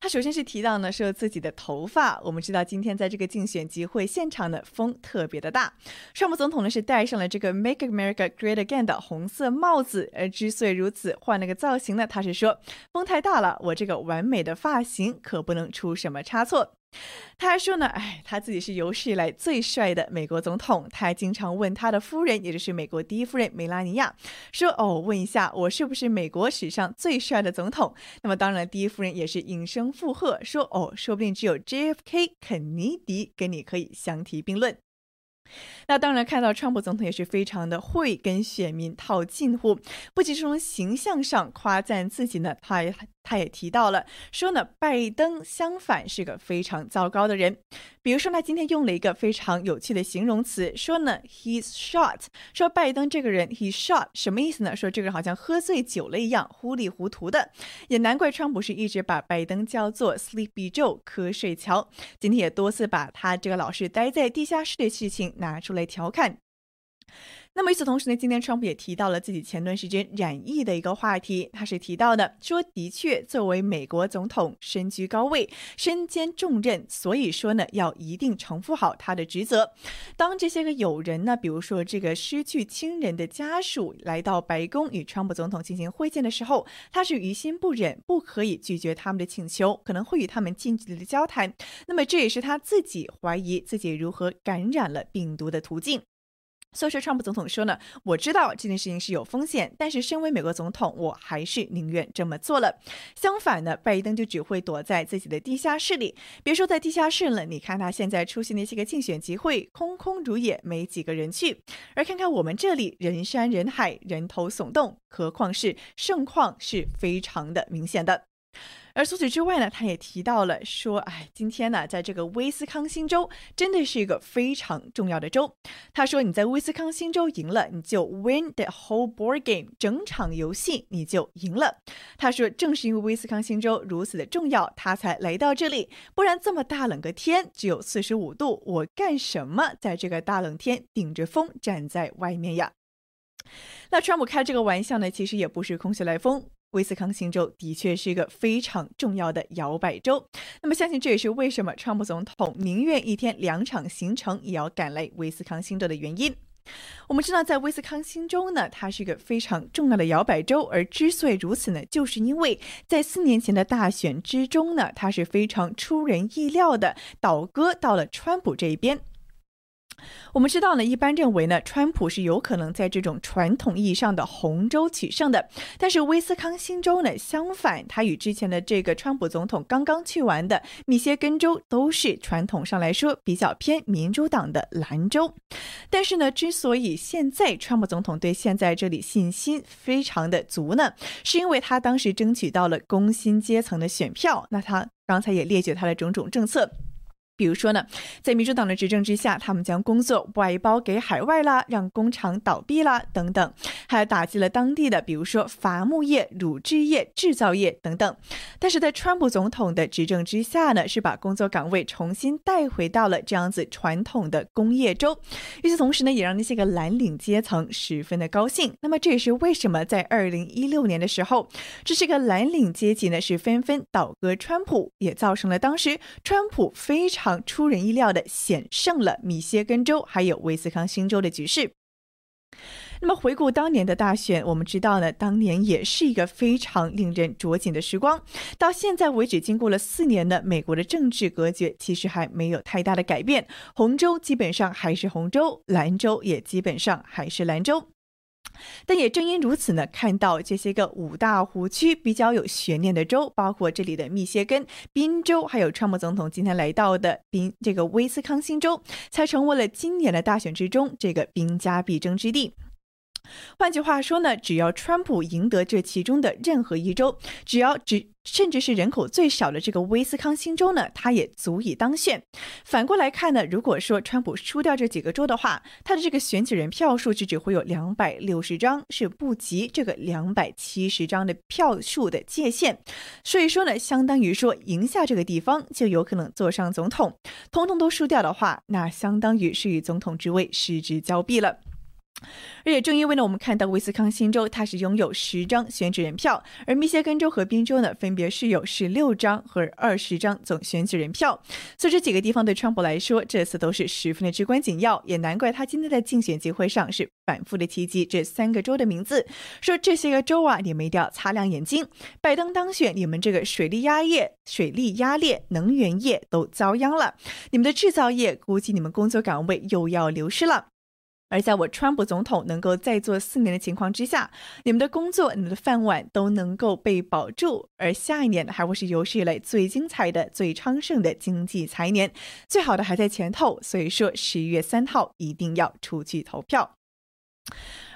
他首先是提到呢，说自己的头发。我们知道今天在这个竞选集会现场呢，风特别的大。川普总统呢是戴上了这个 “Make America Great Again” 的红色帽子。而之所以如此，换了个造型呢，他是说风太大了，我这个完美的发型可不能出什么。差错，他还说呢，哎，他自己是有史以来最帅的美国总统。他还经常问他的夫人，也就是美国第一夫人梅拉尼亚，说：“哦，问一下，我是不是美国史上最帅的总统？”那么，当然，第一夫人也是应声附和，说：“哦，说不定只有 JFK 肯尼迪跟你可以相提并论。”那当然，看到川普总统也是非常的会跟选民套近乎，不仅是从形象上夸赞自己呢，他也他也提到了说呢，拜登相反是个非常糟糕的人。比如说，他今天用了一个非常有趣的形容词，说呢，he's short，说拜登这个人 he's short 什么意思呢？说这个人好像喝醉酒了一样，糊里糊涂的。也难怪川普是一直把拜登叫做 Sleepy Joe，瞌睡乔。今天也多次把他这个老是待在地下室的事情拿出来调侃。那么与此同时呢，今天川普也提到了自己前段时间染疫的一个话题。他是提到的说，的确作为美国总统身居高位，身兼重任，所以说呢要一定承负好他的职责。当这些个友人呢，比如说这个失去亲人的家属来到白宫与川普总统进行会见的时候，他是于心不忍，不可以拒绝他们的请求，可能会与他们近距离的交谈。那么这也是他自己怀疑自己如何感染了病毒的途径。所以说，川普总统说呢，我知道这件事情是有风险，但是身为美国总统，我还是宁愿这么做了。相反呢，拜登就只会躲在自己的地下室里。别说在地下室了，你看他现在出席那些个竞选集会，空空如也，没几个人去。而看看我们这里，人山人海，人头耸动，何况是盛况是非常的明显的。而除此之外呢，他也提到了说，哎，今天呢，在这个威斯康星州真的是一个非常重要的州。他说，你在威斯康星州赢了，你就 win the whole board game，整场游戏你就赢了。他说，正是因为威斯康星州如此的重要，他才来到这里，不然这么大冷个天，只有四十五度，我干什么在这个大冷天顶着风站在外面呀？那川普开这个玩笑呢，其实也不是空穴来风。威斯康星州的确是一个非常重要的摇摆州，那么相信这也是为什么川普总统宁愿一天两场行程也要赶来威斯康星州的原因。我们知道，在威斯康星州呢，它是一个非常重要的摇摆州，而之所以如此呢，就是因为在四年前的大选之中呢，它是非常出人意料的倒戈到了川普这一边。我们知道呢，一般认为呢，川普是有可能在这种传统意义上的红州取胜的。但是威斯康星州呢，相反，它与之前的这个川普总统刚刚去完的密歇根州都是传统上来说比较偏民主党的蓝州。但是呢，之所以现在川普总统对现在这里信心非常的足呢，是因为他当时争取到了工薪阶层的选票。那他刚才也列举他的种种政策。比如说呢，在民主党的执政之下，他们将工作外包给海外啦，让工厂倒闭啦，等等，还打击了当地的，比如说伐木业、乳制业、制造业等等。但是在川普总统的执政之下呢，是把工作岗位重新带回到了这样子传统的工业州。与此同时呢，也让那些个蓝领阶层十分的高兴。那么这也是为什么在二零一六年的时候，这是个蓝领阶级呢是纷纷倒戈川普，也造成了当时川普非常。出人意料的险胜了密歇根州还有威斯康星州的局势。那么回顾当年的大选，我们知道呢，当年也是一个非常令人着紧的时光。到现在为止，经过了四年的美国的政治格局，其实还没有太大的改变。红州基本上还是红州，蓝州也基本上还是蓝州。但也正因如此呢，看到这些个五大湖区比较有悬念的州，包括这里的密歇根、宾州，还有川普总统今天来到的宾这个威斯康星州，才成为了今年的大选之中这个兵家必争之地。换句话说呢，只要川普赢得这其中的任何一州，只要只甚至是人口最少的这个威斯康星州呢，他也足以当选。反过来看呢，如果说川普输掉这几个州的话，他的这个选举人票数就只会有两百六十张，是不及这个两百七十张的票数的界限。所以说呢，相当于说赢下这个地方就有可能坐上总统，通通都输掉的话，那相当于是与总统之位失之交臂了。而且正因为呢，我们看到威斯康星州它是拥有十张选举人票，而密歇根州和宾州呢，分别是有十六张和二十张总选举人票。所以这几个地方对川普来说，这次都是十分的至关紧要。也难怪他今天在竞选集会上是反复的提及这三个州的名字，说这些个州啊，你们一定要擦亮眼睛。拜登当选，你们这个水利压业、水利压裂、能源业都遭殃了，你们的制造业估计你们工作岗位又要流失了。而在我川普总统能够再做四年的情况之下，你们的工作、你们的饭碗都能够被保住，而下一年还会是有史以来最精彩的、最昌盛的经济财年，最好的还在前头。所以说，十一月三号一定要出去投票。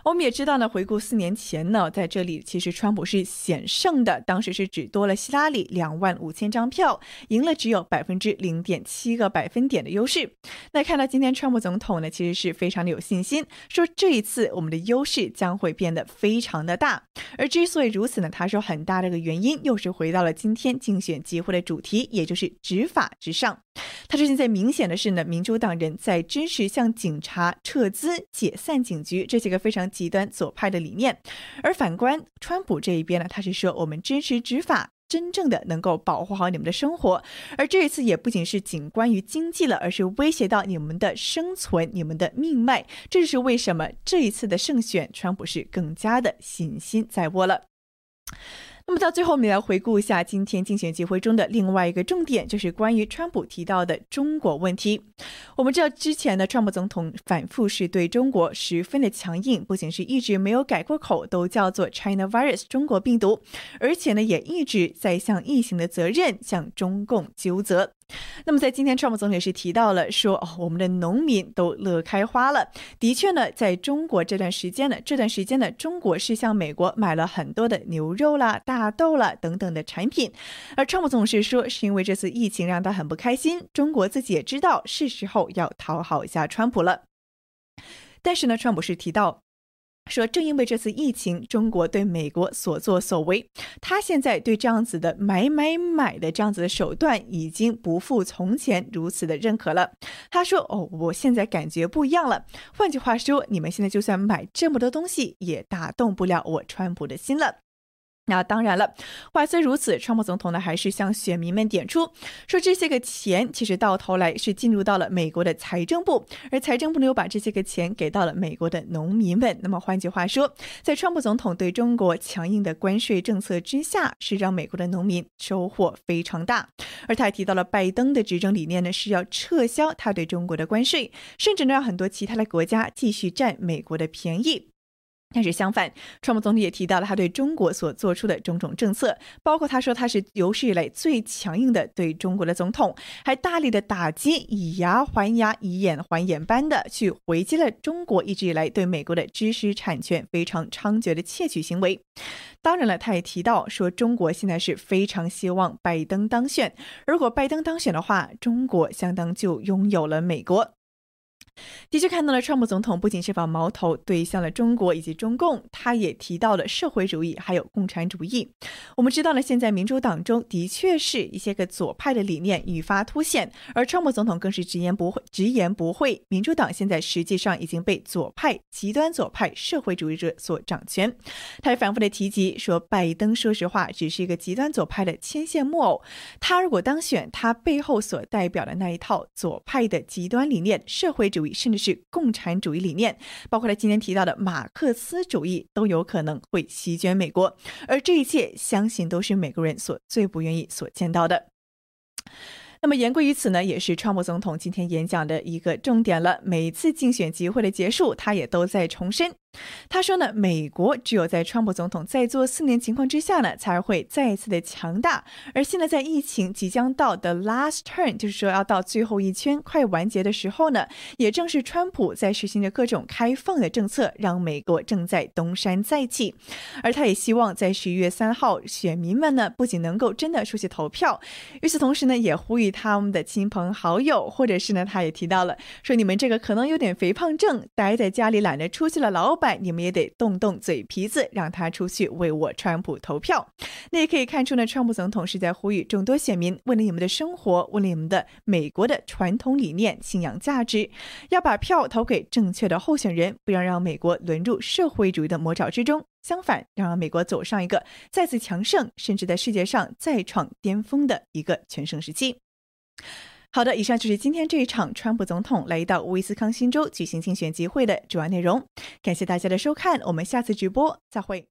我们也知道呢，回顾四年前呢，在这里其实川普是险胜的，当时是只多了希拉里两万五千张票，赢了只有百分之零点七个百分点的优势。那看到今天川普总统呢，其实是非常的有信心，说这一次我们的优势将会变得非常的大。而之所以如此呢，他说很大的一个原因又是回到了今天竞选集会的主题，也就是执法之上。他说现在明显的是呢，民主党人在支持向警察撤资、解散警局这些个非常。极端左派的理念，而反观川普这一边呢，他是说我们支持执法，真正的能够保护好你们的生活。而这一次也不仅是仅关于经济了，而是威胁到你们的生存、你们的命脉。这就是为什么这一次的胜选，川普是更加的信心在握了。那么到最后，我们来回顾一下今天竞选集会中的另外一个重点，就是关于川普提到的中国问题。我们知道之前呢，川普总统反复是对中国十分的强硬，不仅是一直没有改过口，都叫做 China Virus 中国病毒，而且呢，也一直在向疫情的责任向中共纠责。那么，在今天，川普总统也是提到了说，我们的农民都乐开花了。的确呢，在中国这段时间呢，这段时间呢，中国是向美国买了很多的牛肉啦、大豆啦等等的产品。而川普总是说，是因为这次疫情让他很不开心。中国自己也知道是时候要讨好一下川普了。但是呢，川普是提到。说，正因为这次疫情，中国对美国所作所为，他现在对这样子的买买买的这样子的手段，已经不复从前如此的认可了。他说：“哦，我现在感觉不一样了。换句话说，你们现在就算买这么多东西，也打动不了我川普的心了。”那当然了，话虽如此，川普总统呢还是向选民们点出，说这些个钱其实到头来是进入到了美国的财政部，而财政部呢又把这些个钱给到了美国的农民们。那么换句话说，在川普总统对中国强硬的关税政策之下，是让美国的农民收获非常大。而他还提到了拜登的执政理念呢是要撤销他对中国的关税，甚至呢让很多其他的国家继续占美国的便宜。但是相反，川普总统也提到了他对中国所做出的种种政策，包括他说他是有史以来最强硬的对中国的总统，还大力的打击，以牙还牙，以眼还眼般的去回击了中国一直以来对美国的知识产权非常猖獗的窃取行为。当然了，他也提到说，中国现在是非常希望拜登当选，如果拜登当选的话，中国相当就拥有了美国。的确看到了，川普总统不仅是把矛头对向了中国以及中共，他也提到了社会主义还有共产主义。我们知道了，现在民主党中的确是一些个左派的理念愈发凸显，而川普总统更是直言不讳，直言不讳，民主党现在实际上已经被左派、极端左派、社会主义者所掌权。他也反复的提及说，拜登说实话只是一个极端左派的牵线木偶，他如果当选，他背后所代表的那一套左派的极端理念、社会主义。甚至是共产主义理念，包括他今天提到的马克思主义，都有可能会席卷美国。而这一切，相信都是美国人所最不愿意所见到的。那么言归于此呢，也是川普总统今天演讲的一个重点了。每次竞选集会的结束，他也都在重申。他说呢，美国只有在川普总统在做四年情况之下呢，才会再一次的强大。而现在在疫情即将到的 last turn，就是说要到最后一圈快完结的时候呢，也正是川普在实行着各种开放的政策，让美国正在东山再起。而他也希望在十一月三号，选民们呢不仅能够真的出去投票，与此同时呢，也呼吁他们的亲朋好友，或者是呢，他也提到了说，你们这个可能有点肥胖症，待在家里懒得出去了，老板。你们也得动动嘴皮子，让他出去为我川普投票。那也可以看出呢，川普总统是在呼吁众多选民，为了你们的生活，为了你们的美国的传统理念、信仰价值，要把票投给正确的候选人，不要让美国沦入社会主义的魔爪之中。相反，要让美国走上一个再次强盛，甚至在世界上再创巅峰的一个全盛时期。好的，以上就是今天这一场川普总统来到威斯康星州举行竞选集会的主要内容。感谢大家的收看，我们下次直播再会。